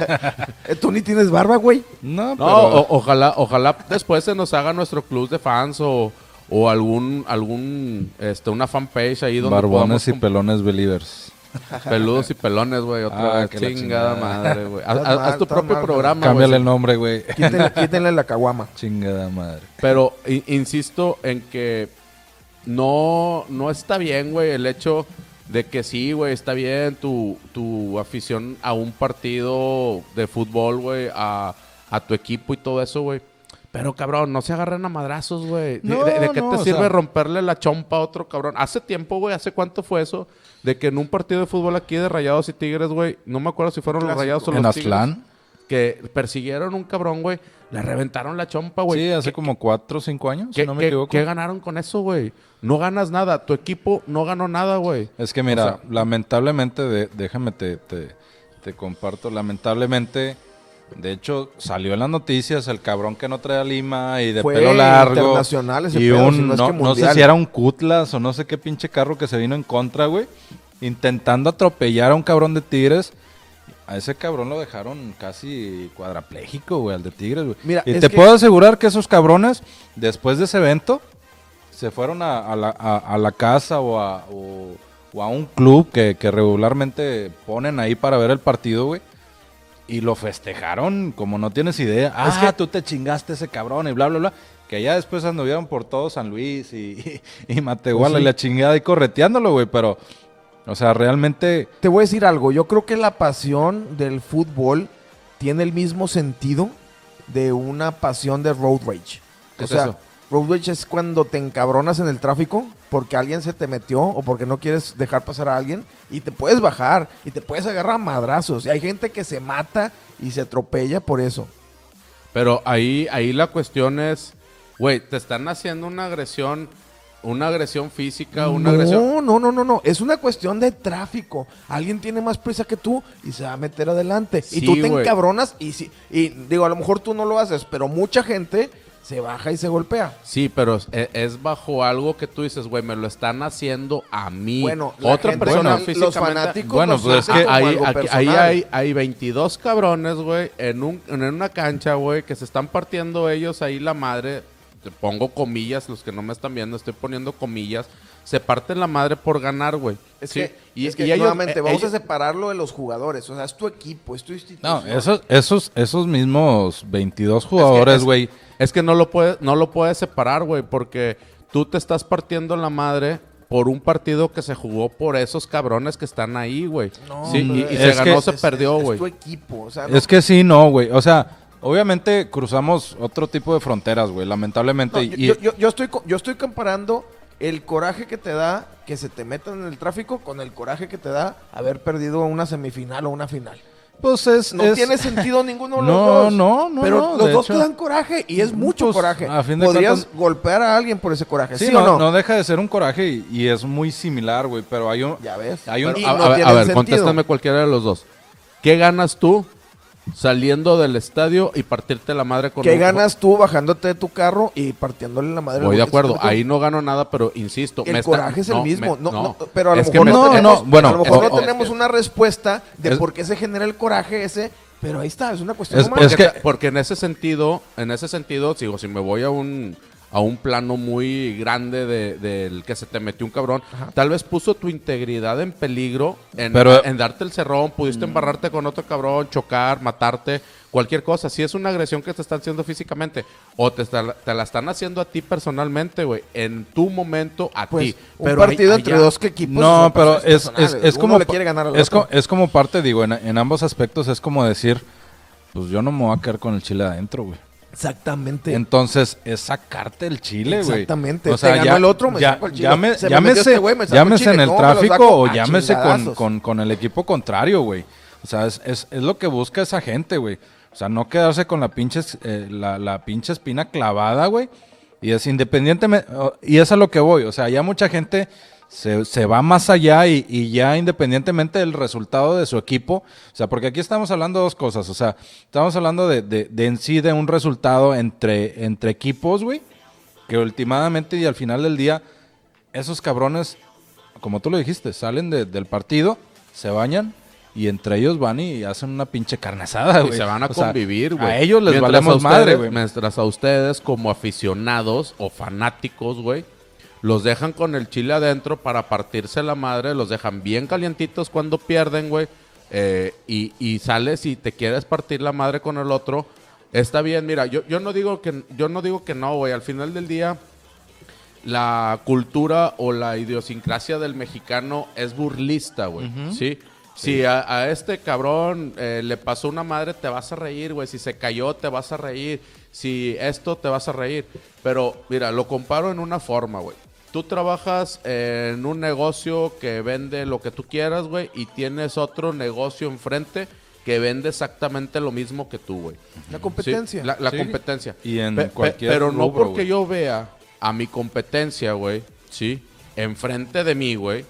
Speaker 2: Eh, ¿Tú ni tienes barba, güey?
Speaker 3: No,
Speaker 1: No,
Speaker 3: pero...
Speaker 1: o- ojalá, ojalá después se nos haga nuestro club de fans o, o algún, algún, este, una fanpage ahí donde
Speaker 3: Barbones y pelones believers.
Speaker 1: peludos y pelones, güey. Otra
Speaker 3: Ah, que
Speaker 1: chingada
Speaker 3: chingada.
Speaker 1: madre, güey. Haz, tu propio
Speaker 2: mal,
Speaker 1: programa,
Speaker 3: Cámbiale
Speaker 1: güey.
Speaker 3: el nombre, güey.
Speaker 2: Quítenle, quítenle la caguama. [LAUGHS]
Speaker 3: Chingada madre.
Speaker 1: Pero insisto en que no, no está bien, güey, el hecho de que sí, güey, está bien tu, tu afición a un partido de fútbol, güey, a, a tu equipo y todo eso, güey. Pero, cabrón, no se agarren a madrazos, güey. ¿De,
Speaker 3: No,
Speaker 1: de- de qué
Speaker 3: no,
Speaker 1: te sirve
Speaker 3: sea-
Speaker 1: romperle la chompa a otro cabrón? Hace tiempo, güey, ¿hace cuánto fue eso? De que en un partido de fútbol aquí de Rayados y Tigres, güey, no me acuerdo si fueron los. Rayados o
Speaker 3: En
Speaker 1: los Tigres.
Speaker 3: Aztlán.
Speaker 1: Que persiguieron un cabrón, güey. Le reventaron la chompa, güey.
Speaker 3: Sí, hace
Speaker 1: ¿Qué-
Speaker 3: como cuatro o cinco años,
Speaker 1: ¿Qué,
Speaker 3: si no me
Speaker 1: qué-
Speaker 3: equivoco.
Speaker 1: qué ganaron con eso, güey? No ganas nada. Tu equipo no ganó nada, güey.
Speaker 3: Es que mira,
Speaker 1: O sea-
Speaker 3: lamentablemente, de- déjame te, te, te comparto, lamentablemente, de hecho, salió en las noticias el cabrón que no trae Lima y de
Speaker 2: Fue
Speaker 3: pelo largo.
Speaker 2: internacional ese
Speaker 3: y
Speaker 2: pedo,
Speaker 3: un,
Speaker 2: si no es
Speaker 3: no,
Speaker 2: que
Speaker 3: no sé si era un Cutlas o no sé qué pinche carro que se vino en contra, güey, intentando atropellar a un cabrón de Tigres. A ese cabrón lo dejaron casi cuadrapléjico, güey, al de Tigres, güey.
Speaker 2: Mira,
Speaker 3: y te
Speaker 2: que-
Speaker 3: puedo asegurar que esos cabrones, después de ese evento, se fueron a, a la, a- a la casa o a, o- o a un club que, que regularmente ponen ahí para ver el partido, güey. Y lo festejaron como no tienes idea. Ah,
Speaker 2: Es que-
Speaker 3: tú te chingaste ese cabrón y bla, bla, bla. Que ya después anduvieron por todo San Luis y, [LAUGHS] y, Matehuala
Speaker 2: Pues sí.
Speaker 3: y la chingada y correteándolo, güey. Pero, o sea, realmente...
Speaker 2: Te voy a decir algo. Yo creo que la pasión del fútbol tiene el mismo sentido de una pasión de road rage.
Speaker 1: ¿Qué
Speaker 2: o
Speaker 1: es
Speaker 2: sea,
Speaker 1: eso?
Speaker 2: road rage es cuando te encabronas en el tráfico porque alguien se te metió o porque no quieres dejar pasar a alguien y te puedes bajar y te puedes agarrar a madrazos. Y hay gente que se mata y se atropella por eso.
Speaker 1: Pero ahí, ahí la cuestión es, güey, te están haciendo una agresión, una agresión física, una agresión.
Speaker 2: No, no, no, no, no. Es una cuestión de tráfico. Alguien tiene más prisa que tú y se va a meter adelante.
Speaker 1: Sí,
Speaker 2: y tú te
Speaker 1: güey.
Speaker 2: encabronas y, si, y digo, a lo mejor tú no lo haces, pero mucha gente se baja y se golpea.
Speaker 1: Sí, pero es, es bajo algo que tú dices, güey, me lo están haciendo a mí.
Speaker 2: Bueno, la
Speaker 1: otra
Speaker 2: gente-
Speaker 1: persona
Speaker 2: bueno, los
Speaker 1: físicamente.
Speaker 2: fanáticos
Speaker 3: Bueno,
Speaker 2: los
Speaker 3: pues es que
Speaker 1: ahí, aquí- ahí hay, hay 22 cabrones, güey, en, un, en una cancha, güey, que se están partiendo ellos ahí la madre. Te pongo comillas, los que no me están viendo, estoy poniendo comillas. Se parten la madre por ganar, güey.
Speaker 2: Es
Speaker 1: Sí,
Speaker 2: que,
Speaker 1: y,
Speaker 2: es que
Speaker 1: y
Speaker 2: nuevamente,
Speaker 1: eh,
Speaker 2: vamos
Speaker 1: ellos-
Speaker 2: a separarlo de los jugadores. O sea, es tu equipo, es tu institución.
Speaker 3: No, esos, esos, esos mismos 22 jugadores,
Speaker 1: es-
Speaker 3: güey.
Speaker 1: Es que no lo puedes, no lo puedes separar, güey, porque tú te estás partiendo la madre por un partido que se jugó por esos cabrones que están ahí, güey.
Speaker 2: No,
Speaker 1: Sí, y, y se
Speaker 3: que-
Speaker 1: ganó, se
Speaker 2: Es-
Speaker 1: perdió,
Speaker 2: es-
Speaker 1: güey.
Speaker 2: Es tu equipo. O sea, no-
Speaker 3: Es que sí, no, güey. O sea, obviamente cruzamos otro tipo de fronteras, güey, lamentablemente.
Speaker 2: No,
Speaker 3: y,
Speaker 2: yo, yo- yo estoy, co- yo estoy comparando el coraje que te da que se te metan en el tráfico con el coraje que te da haber perdido una semifinal o una final.
Speaker 3: pues es...
Speaker 2: No
Speaker 3: es-
Speaker 2: tiene sentido [LAUGHS] ninguno de los
Speaker 3: No,
Speaker 2: dos.
Speaker 3: no, no,
Speaker 2: Pero
Speaker 3: no,
Speaker 2: los dos
Speaker 3: hecho-
Speaker 2: te dan coraje y es mucho
Speaker 3: Pues,
Speaker 2: coraje.
Speaker 3: a fin de
Speaker 2: Podrías
Speaker 3: cuentas-
Speaker 2: golpear a alguien por ese coraje.
Speaker 3: Sí,
Speaker 2: ¿Sí,
Speaker 3: no,
Speaker 2: o no?
Speaker 3: no deja de ser un coraje y, y es muy similar, güey, pero hay un...
Speaker 2: Ya ves.
Speaker 3: Hay un-
Speaker 1: a,
Speaker 2: no
Speaker 1: a ver, a ver, contéstame cualquiera de los dos. ¿Qué ganas tú saliendo del estadio y partirte la madre con
Speaker 2: ¿Qué
Speaker 1: un-
Speaker 2: ganas tú bajándote de tu carro y partiéndole la madre?
Speaker 1: Voy de acuerdo, ahí no gano nada, pero insisto.
Speaker 2: El
Speaker 1: me está-
Speaker 2: coraje es el
Speaker 1: no,
Speaker 2: mismo.
Speaker 1: me-
Speaker 2: No, no, pero a lo mejor,
Speaker 1: me
Speaker 2: no,
Speaker 1: está-
Speaker 2: tenemos,
Speaker 3: no, bueno,
Speaker 2: a lo mejor no tenemos una respuesta de
Speaker 1: es-
Speaker 2: por qué se genera el coraje ese, pero ahí está, es una cuestión
Speaker 3: Es-
Speaker 2: humana.
Speaker 3: es que-
Speaker 1: Porque en ese sentido, en ese sentido, sigo, si me voy a un a un plano muy grande de- del que se te metió un cabrón, tal vez puso tu integridad en peligro en,
Speaker 3: Pero-
Speaker 1: en darte el cerrón, pudiste embarrarte con otro cabrón, chocar, matarte, cualquier cosa. Si es una agresión que te están haciendo físicamente o te, está- te la están haciendo a ti personalmente, güey, en tu momento a
Speaker 2: Pues,
Speaker 1: ti.
Speaker 2: un
Speaker 1: Pero
Speaker 2: partido entre
Speaker 1: allá-
Speaker 2: dos que equipos.
Speaker 3: No, pero es, es, es como...
Speaker 2: le quiere ganar al
Speaker 3: es,
Speaker 2: otro.
Speaker 3: co- es como parte, digo, en, en ambos aspectos es como decir, pues yo no me voy a quedar con el chile adentro, güey.
Speaker 2: Exactamente.
Speaker 3: Entonces, es sacarte el chile, güey.
Speaker 2: Exactamente. Te ganó el otro, me
Speaker 3: ya-
Speaker 2: saco el chile. Se me
Speaker 3: llámese,
Speaker 2: este güey, me saco el
Speaker 3: llámese en el
Speaker 2: No,
Speaker 3: tráfico o llámese con, con, con el equipo contrario, güey. O sea, es, es, es lo que busca esa gente, güey. O sea, no quedarse con la pinche, eh, la, la pinche espina clavada, güey. Y es independientemente, o- y es a lo que voy. O sea, ya mucha gente se, se va más allá y, y ya independientemente del resultado de su equipo. O sea, porque aquí estamos hablando de dos cosas. O sea, estamos hablando de, de, de en sí de un resultado entre, entre equipos, güey. Que últimamente y al final del día, esos cabrones, como tú lo dijiste, salen de- del partido, se bañan y entre ellos van y hacen una pinche carne asada,
Speaker 1: Y
Speaker 3: güey.
Speaker 1: se van a
Speaker 3: O
Speaker 1: convivir, güey.
Speaker 3: A ellos les
Speaker 1: Mientras
Speaker 3: valemos
Speaker 1: a ustedes-
Speaker 3: madre, güey.
Speaker 1: Mientras a ustedes, como aficionados o fanáticos, güey, los dejan con el chile adentro para partirse la madre, los dejan bien calientitos cuando pierden, güey. eh, y, y sales y te quieres partir la madre con el otro. Está bien, mira, yo, yo no digo que yo no digo que no, güey. Al final del día, la cultura o la idiosincrasia del mexicano es burlista, güey. ¿Sí? Si a, a este cabrón eh, le pasó una madre, te vas a reír, güey. Si se cayó, te vas a reír. Si esto, te vas a reír. Pero, mira, lo comparo en una forma, güey. Tú trabajas en un negocio que vende lo que tú quieras, güey, y tienes otro negocio enfrente que vende exactamente lo mismo que tú, güey.
Speaker 2: La
Speaker 1: Sí,
Speaker 2: competencia.
Speaker 1: la, la
Speaker 3: Sí.
Speaker 1: competencia.
Speaker 3: Y en
Speaker 1: Pe-
Speaker 3: cualquier
Speaker 1: Pero no
Speaker 3: rubro,
Speaker 1: porque yo vea a mi competencia, güey, ¿sí? Enfrente de mí, güey.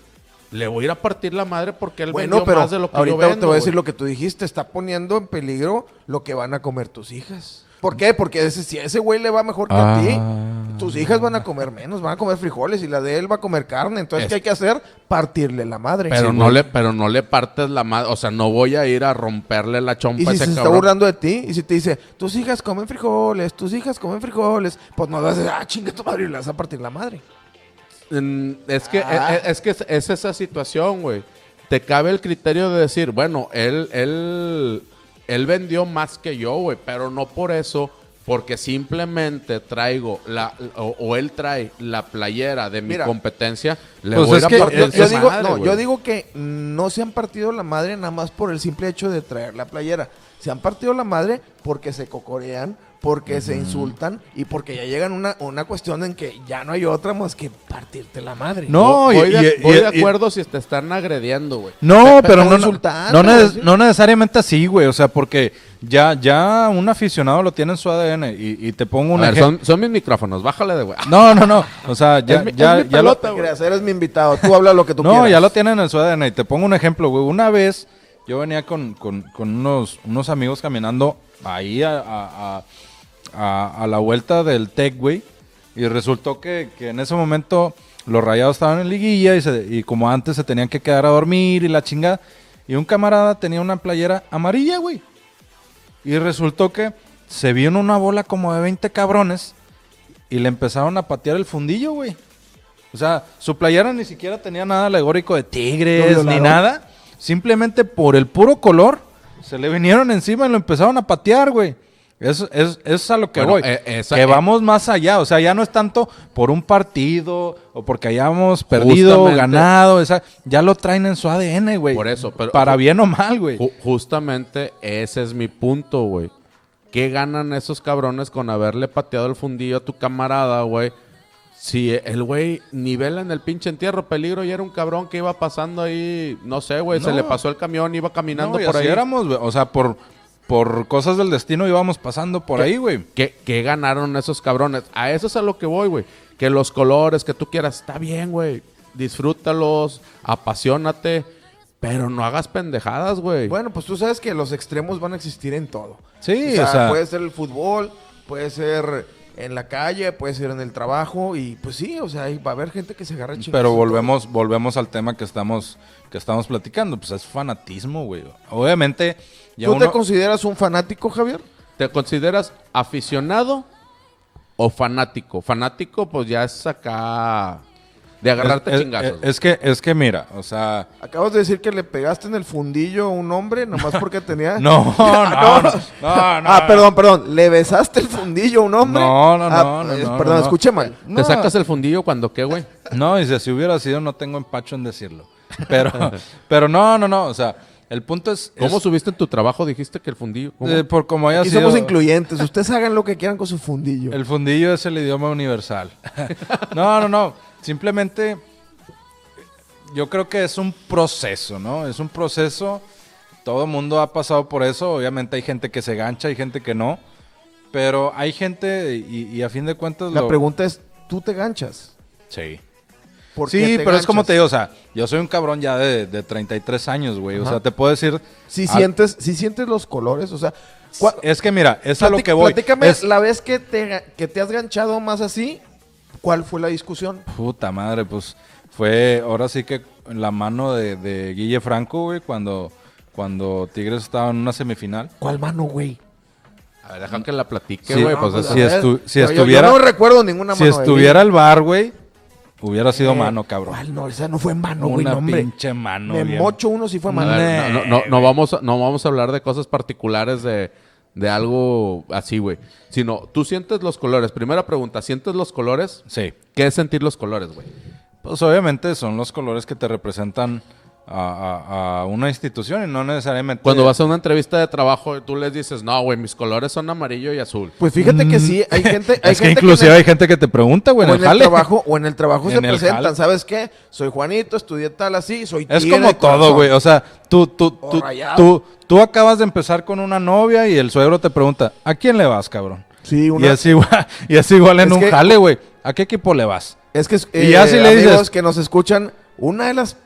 Speaker 1: Le voy a ir a partir la madre porque él
Speaker 2: Bueno,
Speaker 1: vendió
Speaker 2: pero
Speaker 1: más de lo que
Speaker 2: ahorita
Speaker 1: yo vendo,
Speaker 2: te voy a decir lo que tú dijiste. Está poniendo en peligro lo que van a comer tus hijas. ¿Por qué? Porque ese- si a ese güey le va mejor que a
Speaker 3: Ah.
Speaker 2: ti, tus hijas van a comer menos, van a comer frijoles y la de él va a comer carne. Entonces,
Speaker 1: Es-
Speaker 2: ¿qué hay que hacer? Partirle la madre.
Speaker 1: Pero,
Speaker 2: Sí,
Speaker 1: no
Speaker 2: güey.
Speaker 1: le, pero no le partes la madre. O sea, no voy a ir a romperle la chompa
Speaker 2: Y
Speaker 1: a
Speaker 2: si
Speaker 1: ese
Speaker 2: se está burlando de ti, y si te dice, tus hijas comen frijoles, tus hijas comen frijoles, pues no vas a decir, ah, chinga tu madre, y le vas a partir la madre.
Speaker 1: Mm, Es que,
Speaker 2: Ah.
Speaker 1: es, es que es, es esa situación, güey. Te cabe el criterio de decir, bueno, él, él, él vendió más que yo, güey, pero no por eso, porque simplemente traigo la, o, o él trae la playera de mi
Speaker 2: Mira.
Speaker 1: competencia, le
Speaker 3: Pues
Speaker 1: voy
Speaker 3: es
Speaker 1: a
Speaker 3: que
Speaker 1: partir
Speaker 2: Yo, yo digo,
Speaker 1: madre,
Speaker 2: no, yo digo que no se han partido la madre nada más por el simple hecho de traer la playera. Se han partido la madre porque se cocorean, porque se insultan y porque ya llegan a una, una cuestión en que ya no hay otra más que partirte la madre.
Speaker 3: No,
Speaker 1: voy,
Speaker 3: y-
Speaker 1: voy de,
Speaker 3: y-
Speaker 1: voy
Speaker 3: y-
Speaker 1: de
Speaker 3: y-
Speaker 1: acuerdo si te están agrediendo, güey.
Speaker 3: No,
Speaker 2: Pe-
Speaker 3: pero no,
Speaker 2: insultando,
Speaker 3: no, neces-
Speaker 2: sí.
Speaker 3: no necesariamente así, güey. O sea, porque ya, ya un aficionado lo tiene en su ADN y, y te pongo
Speaker 1: A
Speaker 3: un
Speaker 1: ver,
Speaker 3: ejemplo.
Speaker 1: son, son mis micrófonos, bájale de güey.
Speaker 3: No, no, no. O sea, ya,
Speaker 1: Es mi-
Speaker 3: ya,
Speaker 1: es mi
Speaker 3: ya lo,
Speaker 1: pelota,
Speaker 2: No te creas, eres mi invitado. Tú habla lo que tú
Speaker 3: no,
Speaker 2: quieras.
Speaker 3: ya lo tienen en su ADN. Y te pongo un ejemplo, güey. Una vez yo venía con, con- con unos, unos amigos caminando ahí a, a- a- a- a la vuelta del Tech, güey. Y resultó que, que en ese momento los rayados estaban en liguilla y, se- y como antes se tenían que quedar a dormir y la chingada. Y un camarada tenía una playera amarilla, güey. Y resultó que se vio en una bola como de 20 cabrones y le empezaron a patear el fundillo, güey. O sea, su playera ni siquiera tenía nada alegórico de tigres ni nada. Simplemente por el puro color se le vinieron encima y lo empezaron a patear, güey. Eso es, es a lo que
Speaker 1: Bueno,
Speaker 3: voy.
Speaker 1: eh, esa-
Speaker 3: que
Speaker 1: eh.
Speaker 3: vamos más allá. O sea, ya no es tanto por un partido o porque hayamos perdido,
Speaker 1: Justamente.
Speaker 3: ganado. Esa, ya lo traen en su ADN, güey.
Speaker 1: Por eso, pero-
Speaker 3: Para bien o mal, güey.
Speaker 1: Ju- justamente ese es mi punto, güey. ¿Qué ganan esos cabrones con haberle pateado el fundillo a tu camarada, güey? Si el güey nivela en el pinche entierro peligro y era un cabrón que iba pasando ahí, no sé, güey, se le pasó el camión, iba caminando
Speaker 3: No,
Speaker 1: por ahí.
Speaker 3: éramos, güey. O sea, por, por cosas del destino íbamos pasando por
Speaker 1: ¿Qué-
Speaker 3: ahí, güey.
Speaker 1: ¿Qué, qué ganaron esos cabrones? A eso es a lo que voy, güey. Que los colores que tú quieras, está bien, güey. Disfrútalos, apasionate, pero no hagas pendejadas, güey.
Speaker 2: Bueno, pues tú sabes que los extremos van a existir en todo.
Speaker 3: Sí,
Speaker 2: o sea,
Speaker 3: o sea-
Speaker 2: puede ser el fútbol, puede ser en la calle, puede ser en el trabajo y pues sí, o sea, ahí va a haber gente que se agarra chingazos
Speaker 3: Pero volvemos, volvemos al tema que estamos, que estamos platicando. Pues es fanatismo, güey. Obviamente, ya
Speaker 2: ¿Tú
Speaker 3: uno-
Speaker 2: te consideras un fanático, Javier?
Speaker 1: ¿Te consideras aficionado o fanático? Fanático, pues ya es acá de agarrarte
Speaker 3: es, es-
Speaker 1: chingazos.
Speaker 3: es que, es que mira, o sea,
Speaker 2: Acabas de decir que le pegaste en el fundillo a un hombre nomás porque tenía... [LAUGHS]
Speaker 3: no, [LAUGHS] no, no, no, no,
Speaker 2: ah, perdón, perdón. ¿Le besaste el fundillo a un hombre?
Speaker 3: No, no,
Speaker 2: Ah,
Speaker 3: no, no,
Speaker 2: eh,
Speaker 3: no,
Speaker 2: Perdón, escuché mal.
Speaker 1: ¿Te sacas el fundillo cuando qué, güey?
Speaker 3: No, y si hubiera sido, no tengo empacho en decirlo. Pero, [LAUGHS] pero no, no, no, o sea, el punto es...
Speaker 1: ¿Cómo
Speaker 3: es,
Speaker 1: subiste en tu trabajo? Dijiste que el fundillo.
Speaker 3: Eh, por como haya
Speaker 2: Aquí
Speaker 3: sido...
Speaker 2: somos incluyentes. Ustedes hagan lo que quieran con su fundillo.
Speaker 3: El fundillo es el idioma universal. no, no, no. Simplemente yo creo que es un proceso, ¿no? Es un proceso. Todo el mundo ha pasado por eso. Obviamente hay gente que se gancha, hay gente que no. Pero hay gente y, y a fin de cuentas...
Speaker 2: La
Speaker 3: lo-
Speaker 2: pregunta es, ¿tú te ganchas?
Speaker 3: Sí.
Speaker 2: ¿Por qué
Speaker 3: Sí,
Speaker 2: te
Speaker 3: pero es como te digo, o sea, yo soy un cabrón ya de, de 33 años, güey. O sea, te puedo decir...
Speaker 2: Si sientes, si sientes los colores, o sea...
Speaker 3: Es que mira, es a lo que voy.
Speaker 2: Platícame,
Speaker 3: Es-
Speaker 2: la vez que te, que te has ganchado más así, ¿cuál fue la discusión?
Speaker 3: Puta madre, pues fue ahora sí que en la mano de, de Guille Franco, güey, cuando, cuando Tigres estaba en una semifinal.
Speaker 2: ¿Cuál mano, güey?
Speaker 1: A ver, deja que la platique,
Speaker 3: Sí,
Speaker 1: güey.
Speaker 3: no,
Speaker 1: pues
Speaker 2: pues,
Speaker 1: es-
Speaker 3: si
Speaker 2: a ver,
Speaker 3: estu- si
Speaker 2: yo- yo-
Speaker 3: estuviera-
Speaker 2: Yo no recuerdo ninguna
Speaker 3: si
Speaker 2: mano. de
Speaker 3: estuviera el bar, güey, hubiera sido
Speaker 2: Eh,
Speaker 3: mano, cabrón.
Speaker 2: ¿Cuál no? Esa no fue mano, güey,
Speaker 3: Una
Speaker 2: no, hombre.
Speaker 3: pinche mano.
Speaker 2: Me
Speaker 3: bien.
Speaker 2: mocho uno si fue
Speaker 1: A
Speaker 2: mano.
Speaker 1: ver, no, no, no, no vamos, a- no vamos a hablar de cosas particulares de, de algo así, güey. Sino, tú sientes los colores. Primera pregunta, ¿sientes los colores?
Speaker 3: Sí.
Speaker 1: ¿Qué es sentir los colores, güey?
Speaker 3: Pues obviamente son los colores que te representan a, a- a una institución y no necesariamente.
Speaker 1: Cuando vas a una entrevista de trabajo, tú les dices, no, güey, mis colores son amarillo y azul.
Speaker 2: Pues fíjate que sí, hay gente... [LAUGHS] Hay
Speaker 3: Mm, Es que
Speaker 2: gente
Speaker 3: inclusive
Speaker 2: en el-
Speaker 3: hay gente que te pregunta, güey,
Speaker 2: o
Speaker 3: en el
Speaker 2: en el
Speaker 3: jale.
Speaker 2: trabajo, o en el trabajo se
Speaker 3: el
Speaker 2: presentan,
Speaker 3: jale.
Speaker 2: ¿sabes qué? Soy Juanito, estudié tal así, soy
Speaker 3: Es como
Speaker 2: de
Speaker 3: todo, güey. O sea, tú, tú, tú, tú, tú acabas de empezar con una novia y el suegro te pregunta, ¿a quién le vas, cabrón?
Speaker 2: Sí,
Speaker 3: Y
Speaker 2: una...
Speaker 3: es igual, [LAUGHS] y es igual en
Speaker 2: Es
Speaker 3: un
Speaker 2: que-
Speaker 3: jale, güey. ¿A qué equipo le vas?
Speaker 2: Es que,
Speaker 3: Y ya si le
Speaker 2: amigos
Speaker 3: dices-
Speaker 2: que nos escuchan, una de las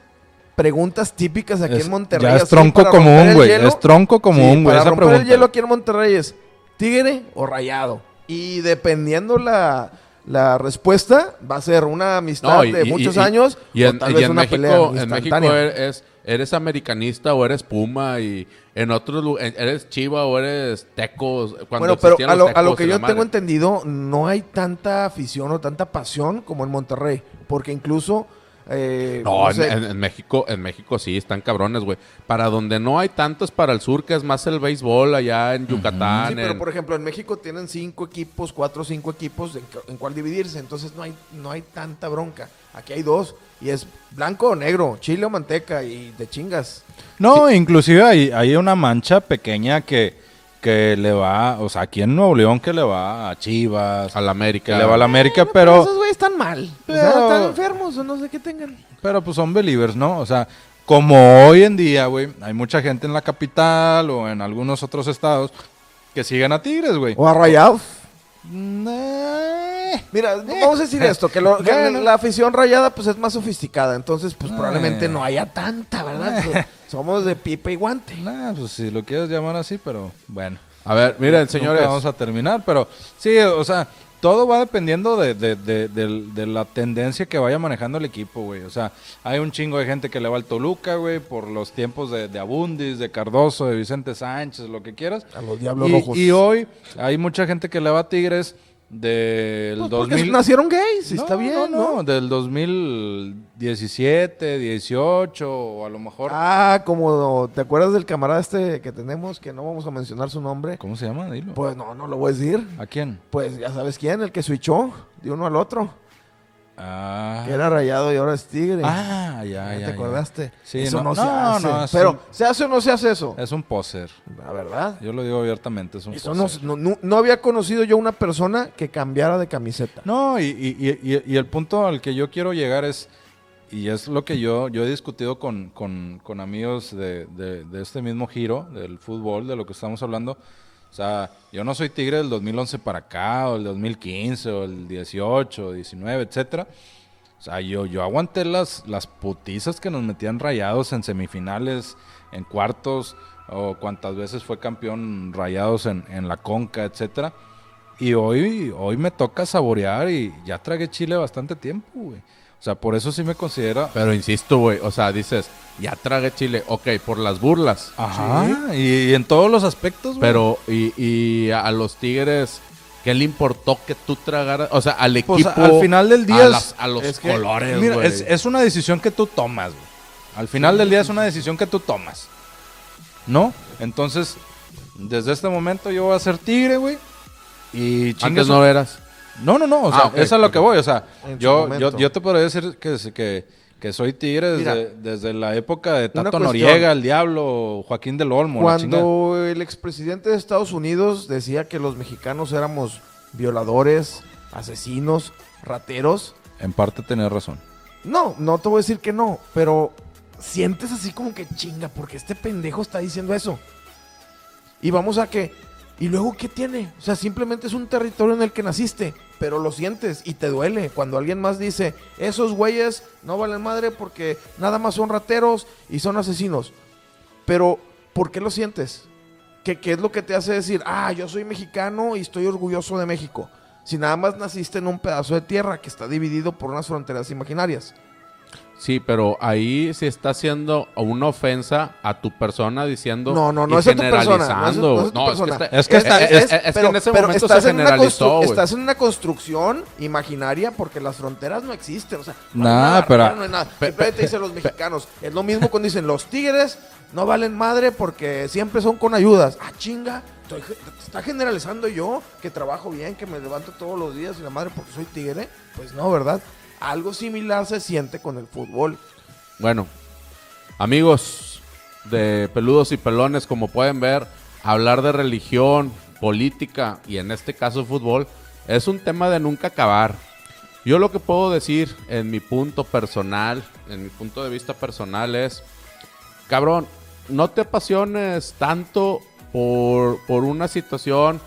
Speaker 2: preguntas típicas aquí
Speaker 3: Es-
Speaker 2: en Monterrey.
Speaker 3: ya es tronco común, güey. Es tronco común, güey,
Speaker 2: Para romper el hielo aquí en Monterrey es tigre o rayado. Y dependiendo la, la respuesta, va a ser una amistad
Speaker 1: No, y-
Speaker 2: de
Speaker 1: y-
Speaker 2: muchos
Speaker 1: y-
Speaker 2: años
Speaker 1: Y
Speaker 2: o
Speaker 1: en,
Speaker 2: tal vez
Speaker 1: en
Speaker 2: una pelea
Speaker 1: en México
Speaker 2: instantánea.
Speaker 1: es, eres americanista o eres Puma y en otros eres Chiva o eres Tecos. Cuando
Speaker 2: Bueno, pero a lo, a lo que yo tengo entendido, no hay tanta afición o tanta pasión como en Monterrey. Porque incluso. Eh,
Speaker 1: No,
Speaker 2: no
Speaker 1: en,
Speaker 2: sé,
Speaker 1: en- en México, en México sí, están cabrones, güey. Para donde no hay tanto es para el sur, que es más el béisbol allá en Yucatán.
Speaker 2: Sí, pero por ejemplo, en México tienen cinco equipos, cuatro o cinco equipos en, en cuál dividirse. Entonces no hay, no hay tanta bronca. Aquí hay dos. Y es blanco o negro, chile o manteca y de chingas.
Speaker 3: No, inclusive hay, hay una mancha pequeña que, que le va, o sea, aquí en Nuevo León que le va a Chivas,
Speaker 1: a la
Speaker 3: que
Speaker 1: América.
Speaker 3: le va a la América,
Speaker 2: pero
Speaker 3: pero,
Speaker 2: esos güeyes están mal. O sea,
Speaker 3: Pero-
Speaker 2: están enfermos o no sé qué tengan.
Speaker 3: pero pues son believers, ¿no? O sea, como hoy en día, güey, hay mucha gente en la capital o en algunos otros estados que siguen a Tigres, güey.
Speaker 2: O a Rayados.
Speaker 3: Eh,
Speaker 2: Mira, vamos a decir esto, que, lo- que
Speaker 3: Bueno.
Speaker 2: la afición rayada pues es más sofisticada, entonces pues
Speaker 3: Eh.
Speaker 2: probablemente no haya tanta, ¿verdad? Pues, Somos de pipa y guante.
Speaker 3: nah, pues si lo quieres llamar así, pero bueno.
Speaker 1: A ver, miren,
Speaker 3: Nunca
Speaker 1: señores.
Speaker 3: vamos a terminar, pero sí, o sea, todo va dependiendo de, de- de- la tendencia que vaya manejando el equipo, güey. O sea, hay un chingo de gente que le va al Toluca, güey, por los tiempos de, de Abundis, de Cardoso, de Vicente Sánchez, lo que quieras.
Speaker 2: A los diablos
Speaker 3: Y,
Speaker 2: rojos.
Speaker 3: y hoy hay mucha gente que le va a Tigres del
Speaker 2: Pues porque
Speaker 3: 2000.
Speaker 2: nacieron gays,
Speaker 3: No,
Speaker 2: está bien, ¿no?
Speaker 3: Del 2017, 18, o a lo mejor.
Speaker 2: Ah, como, ¿te acuerdas del camarada este que tenemos, que no vamos a mencionar su nombre?
Speaker 3: ¿Cómo se llama? Dilo.
Speaker 2: Pues no, no lo voy a decir.
Speaker 3: ¿A quién?
Speaker 2: Pues ya sabes quién, el que switchó de uno al otro.
Speaker 3: Ah,
Speaker 2: Que era rayado y ahora es tigre.
Speaker 3: ah ya,
Speaker 2: ¿Ya. ¿Te
Speaker 3: ya.
Speaker 2: acordaste?
Speaker 3: Sí,
Speaker 2: eso
Speaker 3: no-
Speaker 2: no, se
Speaker 3: no,
Speaker 2: hace.
Speaker 3: no, es
Speaker 2: Pero,
Speaker 3: un-
Speaker 2: ¿se hace o no se hace eso?
Speaker 3: Es un poser.
Speaker 2: La verdad.
Speaker 3: Yo lo digo abiertamente, es un
Speaker 2: Eso no,
Speaker 3: poser.
Speaker 2: no, había conocido yo una persona que cambiara de camiseta.
Speaker 3: No, y, y- y- y- y el punto al que yo quiero llegar es, y es lo que yo, yo he discutido con, con- con amigos de, de- de este mismo giro, del fútbol, de lo que estamos hablando. O sea, yo no soy tigre del 2011 para acá, o el 2015, o el 18, 19, etcétera. O sea, yo, yo aguanté las, las putizas que nos metían rayados en semifinales, en cuartos, o cuantas veces fue campeón rayados en, en la conca, etcétera. Y hoy, hoy me toca saborear y ya tragué chile bastante tiempo, güey. O sea, por eso sí me considera...
Speaker 1: Pero insisto, güey. O sea, dices, ya tragué chile. Ok, por las burlas.
Speaker 3: Ajá, y, y en todos los aspectos, güey.
Speaker 1: Pero, y, y a los Tigres, ¿qué le importó que tú tragaras? O sea, al equipo.
Speaker 3: Pues, al final del día
Speaker 1: A, las- a los
Speaker 3: es que,
Speaker 1: colores,
Speaker 3: Mira,
Speaker 1: güey.
Speaker 3: es, es una decisión que tú tomas, güey. Al final del día es una decisión que tú tomas. ¿No? Entonces, desde este momento yo voy a ser tigre, güey. Y su-
Speaker 1: no eras.
Speaker 3: No, no, no, o
Speaker 1: Ah,
Speaker 3: sea, eso es lo que voy, o sea, yo, yo, yo te podría decir que, que, que soy tigre desde,
Speaker 2: Mira.
Speaker 3: desde la época de Tato. Noriega, el Diablo, Joaquín del Olmo.
Speaker 2: Cuando el expresidente de Estados Unidos decía que los mexicanos éramos violadores, asesinos, rateros,
Speaker 3: En parte tenés razón.
Speaker 2: no, no te voy a decir que no, pero sientes así como que chinga, porque este pendejo está diciendo eso. Y vamos a que, ¿y luego qué tiene? O sea, simplemente es un territorio en el que naciste, pero lo sientes y te duele cuando alguien más dice, esos güeyes no valen madre porque nada más son rateros y son asesinos. Pero, ¿por qué lo sientes? ¿Qué, qué es lo que te hace decir, ah, yo soy mexicano y estoy orgulloso de México? Si nada más naciste en un pedazo de tierra que está dividido por unas fronteras imaginarias.
Speaker 1: Sí, pero ahí se está haciendo una ofensa a tu persona diciendo.
Speaker 2: No, no, no
Speaker 1: y generalizando.
Speaker 2: no es
Speaker 3: Es que
Speaker 1: en ese
Speaker 2: pero
Speaker 1: momento
Speaker 2: estás
Speaker 1: se
Speaker 2: en una
Speaker 1: generalizó.
Speaker 2: Estás en una construcción imaginaria porque las fronteras no existen. O sea, no
Speaker 3: Nah,
Speaker 2: hay nada,
Speaker 3: pero-
Speaker 2: no hay nada.
Speaker 1: pe-
Speaker 2: Simplemente dicen los mexicanos. Es lo mismo cuando dicen los tigres no valen madre porque siempre son con ayudas. Ah, chinga. Estoy, te está generalizando yo que trabajo bien, que me levanto todos los días y la madre porque soy tigre. Pues no, ¿verdad? Algo similar se siente con el fútbol.
Speaker 1: Bueno, amigos de peludos y pelones, como pueden ver, hablar de religión, política y en este caso fútbol es un tema de nunca acabar. Yo lo que puedo decir en mi punto personal, en mi punto de vista personal es, cabrón, no te apasiones tanto por, por una situación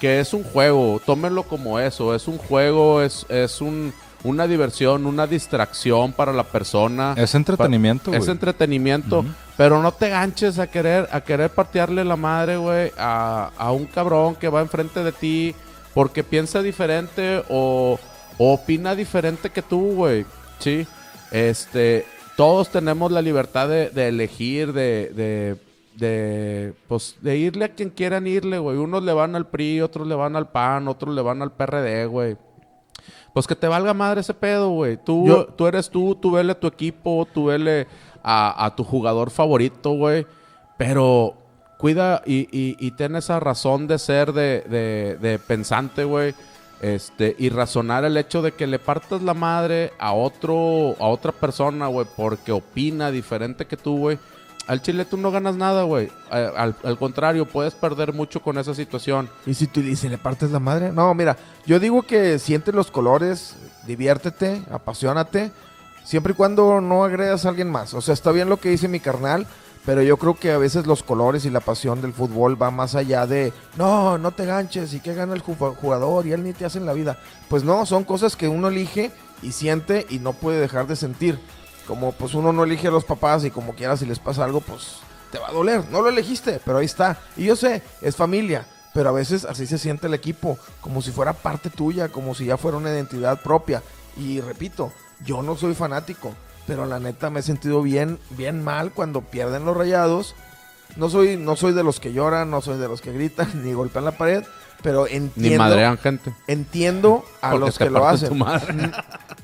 Speaker 1: que es un juego, tómenlo como eso, es un juego, es, es un, una diversión, una distracción para la persona.
Speaker 3: Es entretenimiento,
Speaker 1: Es
Speaker 3: güey.
Speaker 1: entretenimiento,
Speaker 3: Ujú.
Speaker 1: pero no te ganches a querer, a querer patearle la madre, güey, a, a un cabrón que va enfrente de ti porque piensa diferente o, o opina diferente que tú, güey. Sí. Este, todos tenemos la libertad de, de elegir, de, de, de, pues, de irle a quien quieran irle, güey. Unos le van al PRI, otros le van al PAN, otros le van al PRD, güey. Pues que te valga madre ese pedo, güey. Tú,
Speaker 2: Yo-
Speaker 1: tú eres tú, tú vele a tu equipo, tú vele a, a tu jugador favorito, güey. Pero cuida y, y, y ten esa razón de ser de, de, de pensante, güey. Este, y razonar el hecho de que le partas la madre a otro, a otra persona, güey, porque opina diferente que tú, güey. Al chile tú no ganas nada, güey. Al, al contrario, puedes perder mucho con esa situación.
Speaker 2: ¿Y si, tú, y le partes la madre? No, mira, yo digo que siente los colores, diviértete, apasionate, siempre y cuando no agredas a alguien más. O sea, está bien lo que dice mi carnal, pero yo creo que a veces los colores y la pasión del fútbol va más allá de, no, no te ganches y que gana el ju- jugador y él ni te hace en la vida. Pues no, son cosas que uno elige y siente y no puede dejar de sentir. Como pues uno no elige a los papás y como quiera si les pasa algo, pues te va a doler. No lo elegiste, pero ahí está. Y yo sé, es familia, pero a veces así se siente el equipo, como si fuera parte tuya, como si ya fuera una identidad propia. Y repito, yo no soy fanático, pero la neta me he sentido bien, bien mal cuando pierden los rayados. No soy, no soy de los que lloran, no soy de los que gritan, [LAUGHS] ni golpean la pared, pero
Speaker 1: Ni
Speaker 2: entiendo,
Speaker 1: madrean gente.
Speaker 2: entiendo a
Speaker 1: Porque
Speaker 2: los que lo hacen.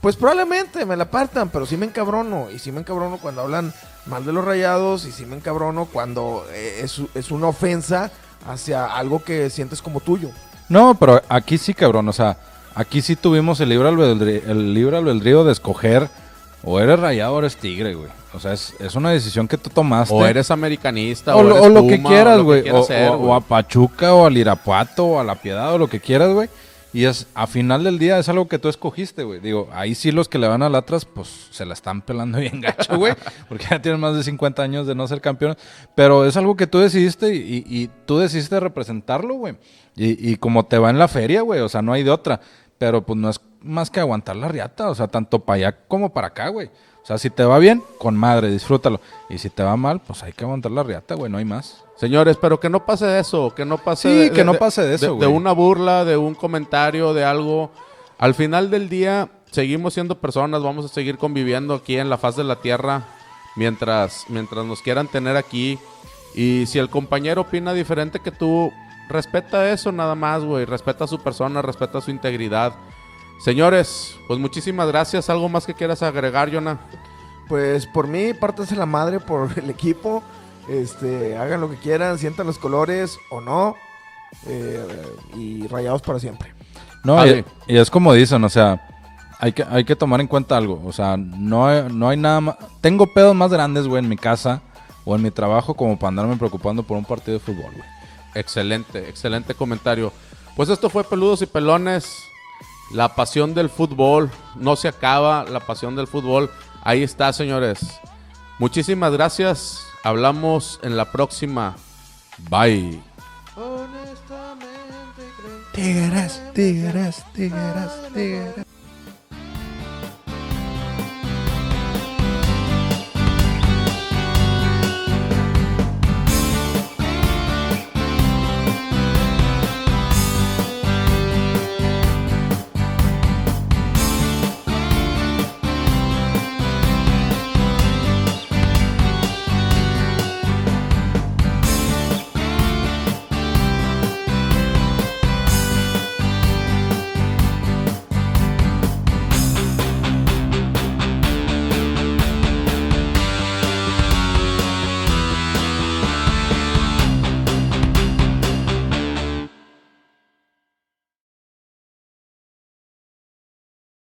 Speaker 2: Pues probablemente me la partan, pero sí me encabrono. Y sí me encabrono cuando hablan mal de los rayados. Y sí me encabrono cuando eh, es, es una ofensa hacia algo que sientes como tuyo.
Speaker 3: No, pero aquí sí, cabrón. O sea, aquí sí tuvimos el libre albedrío, el libre albedrío de escoger o eres rayado o eres tigre, güey. O sea, es, es una decisión que tú tomaste.
Speaker 1: O eres americanista,
Speaker 3: o,
Speaker 1: o,
Speaker 3: lo,
Speaker 1: eres
Speaker 3: o lo que
Speaker 1: Puma,
Speaker 3: quieras,
Speaker 1: que
Speaker 3: o-
Speaker 1: güey.
Speaker 3: o a Pachuca, o al Irapuato, o a La Piedad, o lo que quieras, güey. Y es, a final del día, es algo que tú escogiste, güey. Digo, ahí sí los que le van al Atlas, pues se la están pelando [LAUGHS] bien gacho, güey. Porque ya tienen más de 50 años de no ser campeones. Pero es algo que tú decidiste y, y- tú decidiste representarlo, güey. Y, y como te va en la feria, güey. O sea, no hay de otra. Pero pues no es más que aguantar la riata. O sea, tanto para allá como para acá, güey. O sea, si te va bien, con madre, disfrútalo. Y si te va mal, pues hay que aguantar la riata, güey. No hay más.
Speaker 1: Señores, pero que no pase de eso, que no pase
Speaker 3: Sí,
Speaker 1: de,
Speaker 3: que no pase de eso,
Speaker 1: de,
Speaker 3: güey.
Speaker 1: una burla, de un comentario, de algo. Al final del día, seguimos siendo personas, vamos a seguir conviviendo aquí en la faz de la tierra mientras, mientras nos quieran tener aquí. Y si el compañero opina diferente que tú, respeta eso nada más, güey. Respeta a su persona, respeta su integridad. Señores, pues muchísimas gracias. ¿Algo más que quieras agregar, Jonah?
Speaker 2: Pues por mí, pártanse la madre por el equipo. Este, hagan lo que quieran, sientan los colores o no. eh, y rayados para siempre.
Speaker 3: No,
Speaker 1: Vale.
Speaker 3: y, y es como dicen, o sea, hay que, hay que tomar en cuenta algo. O sea, no hay, no hay nada más. Tengo pedos más grandes, güey, en mi casa o en mi trabajo como para andarme preocupando por un partido de fútbol, güey.
Speaker 1: Excelente, excelente comentario. Pues esto fue Peludos y Pelones. La pasión del fútbol no se acaba, la pasión del fútbol. Ahí está, señores. Muchísimas gracias. Hablamos en la próxima. Bye.
Speaker 2: Tigres, tigres, tigres, tigres.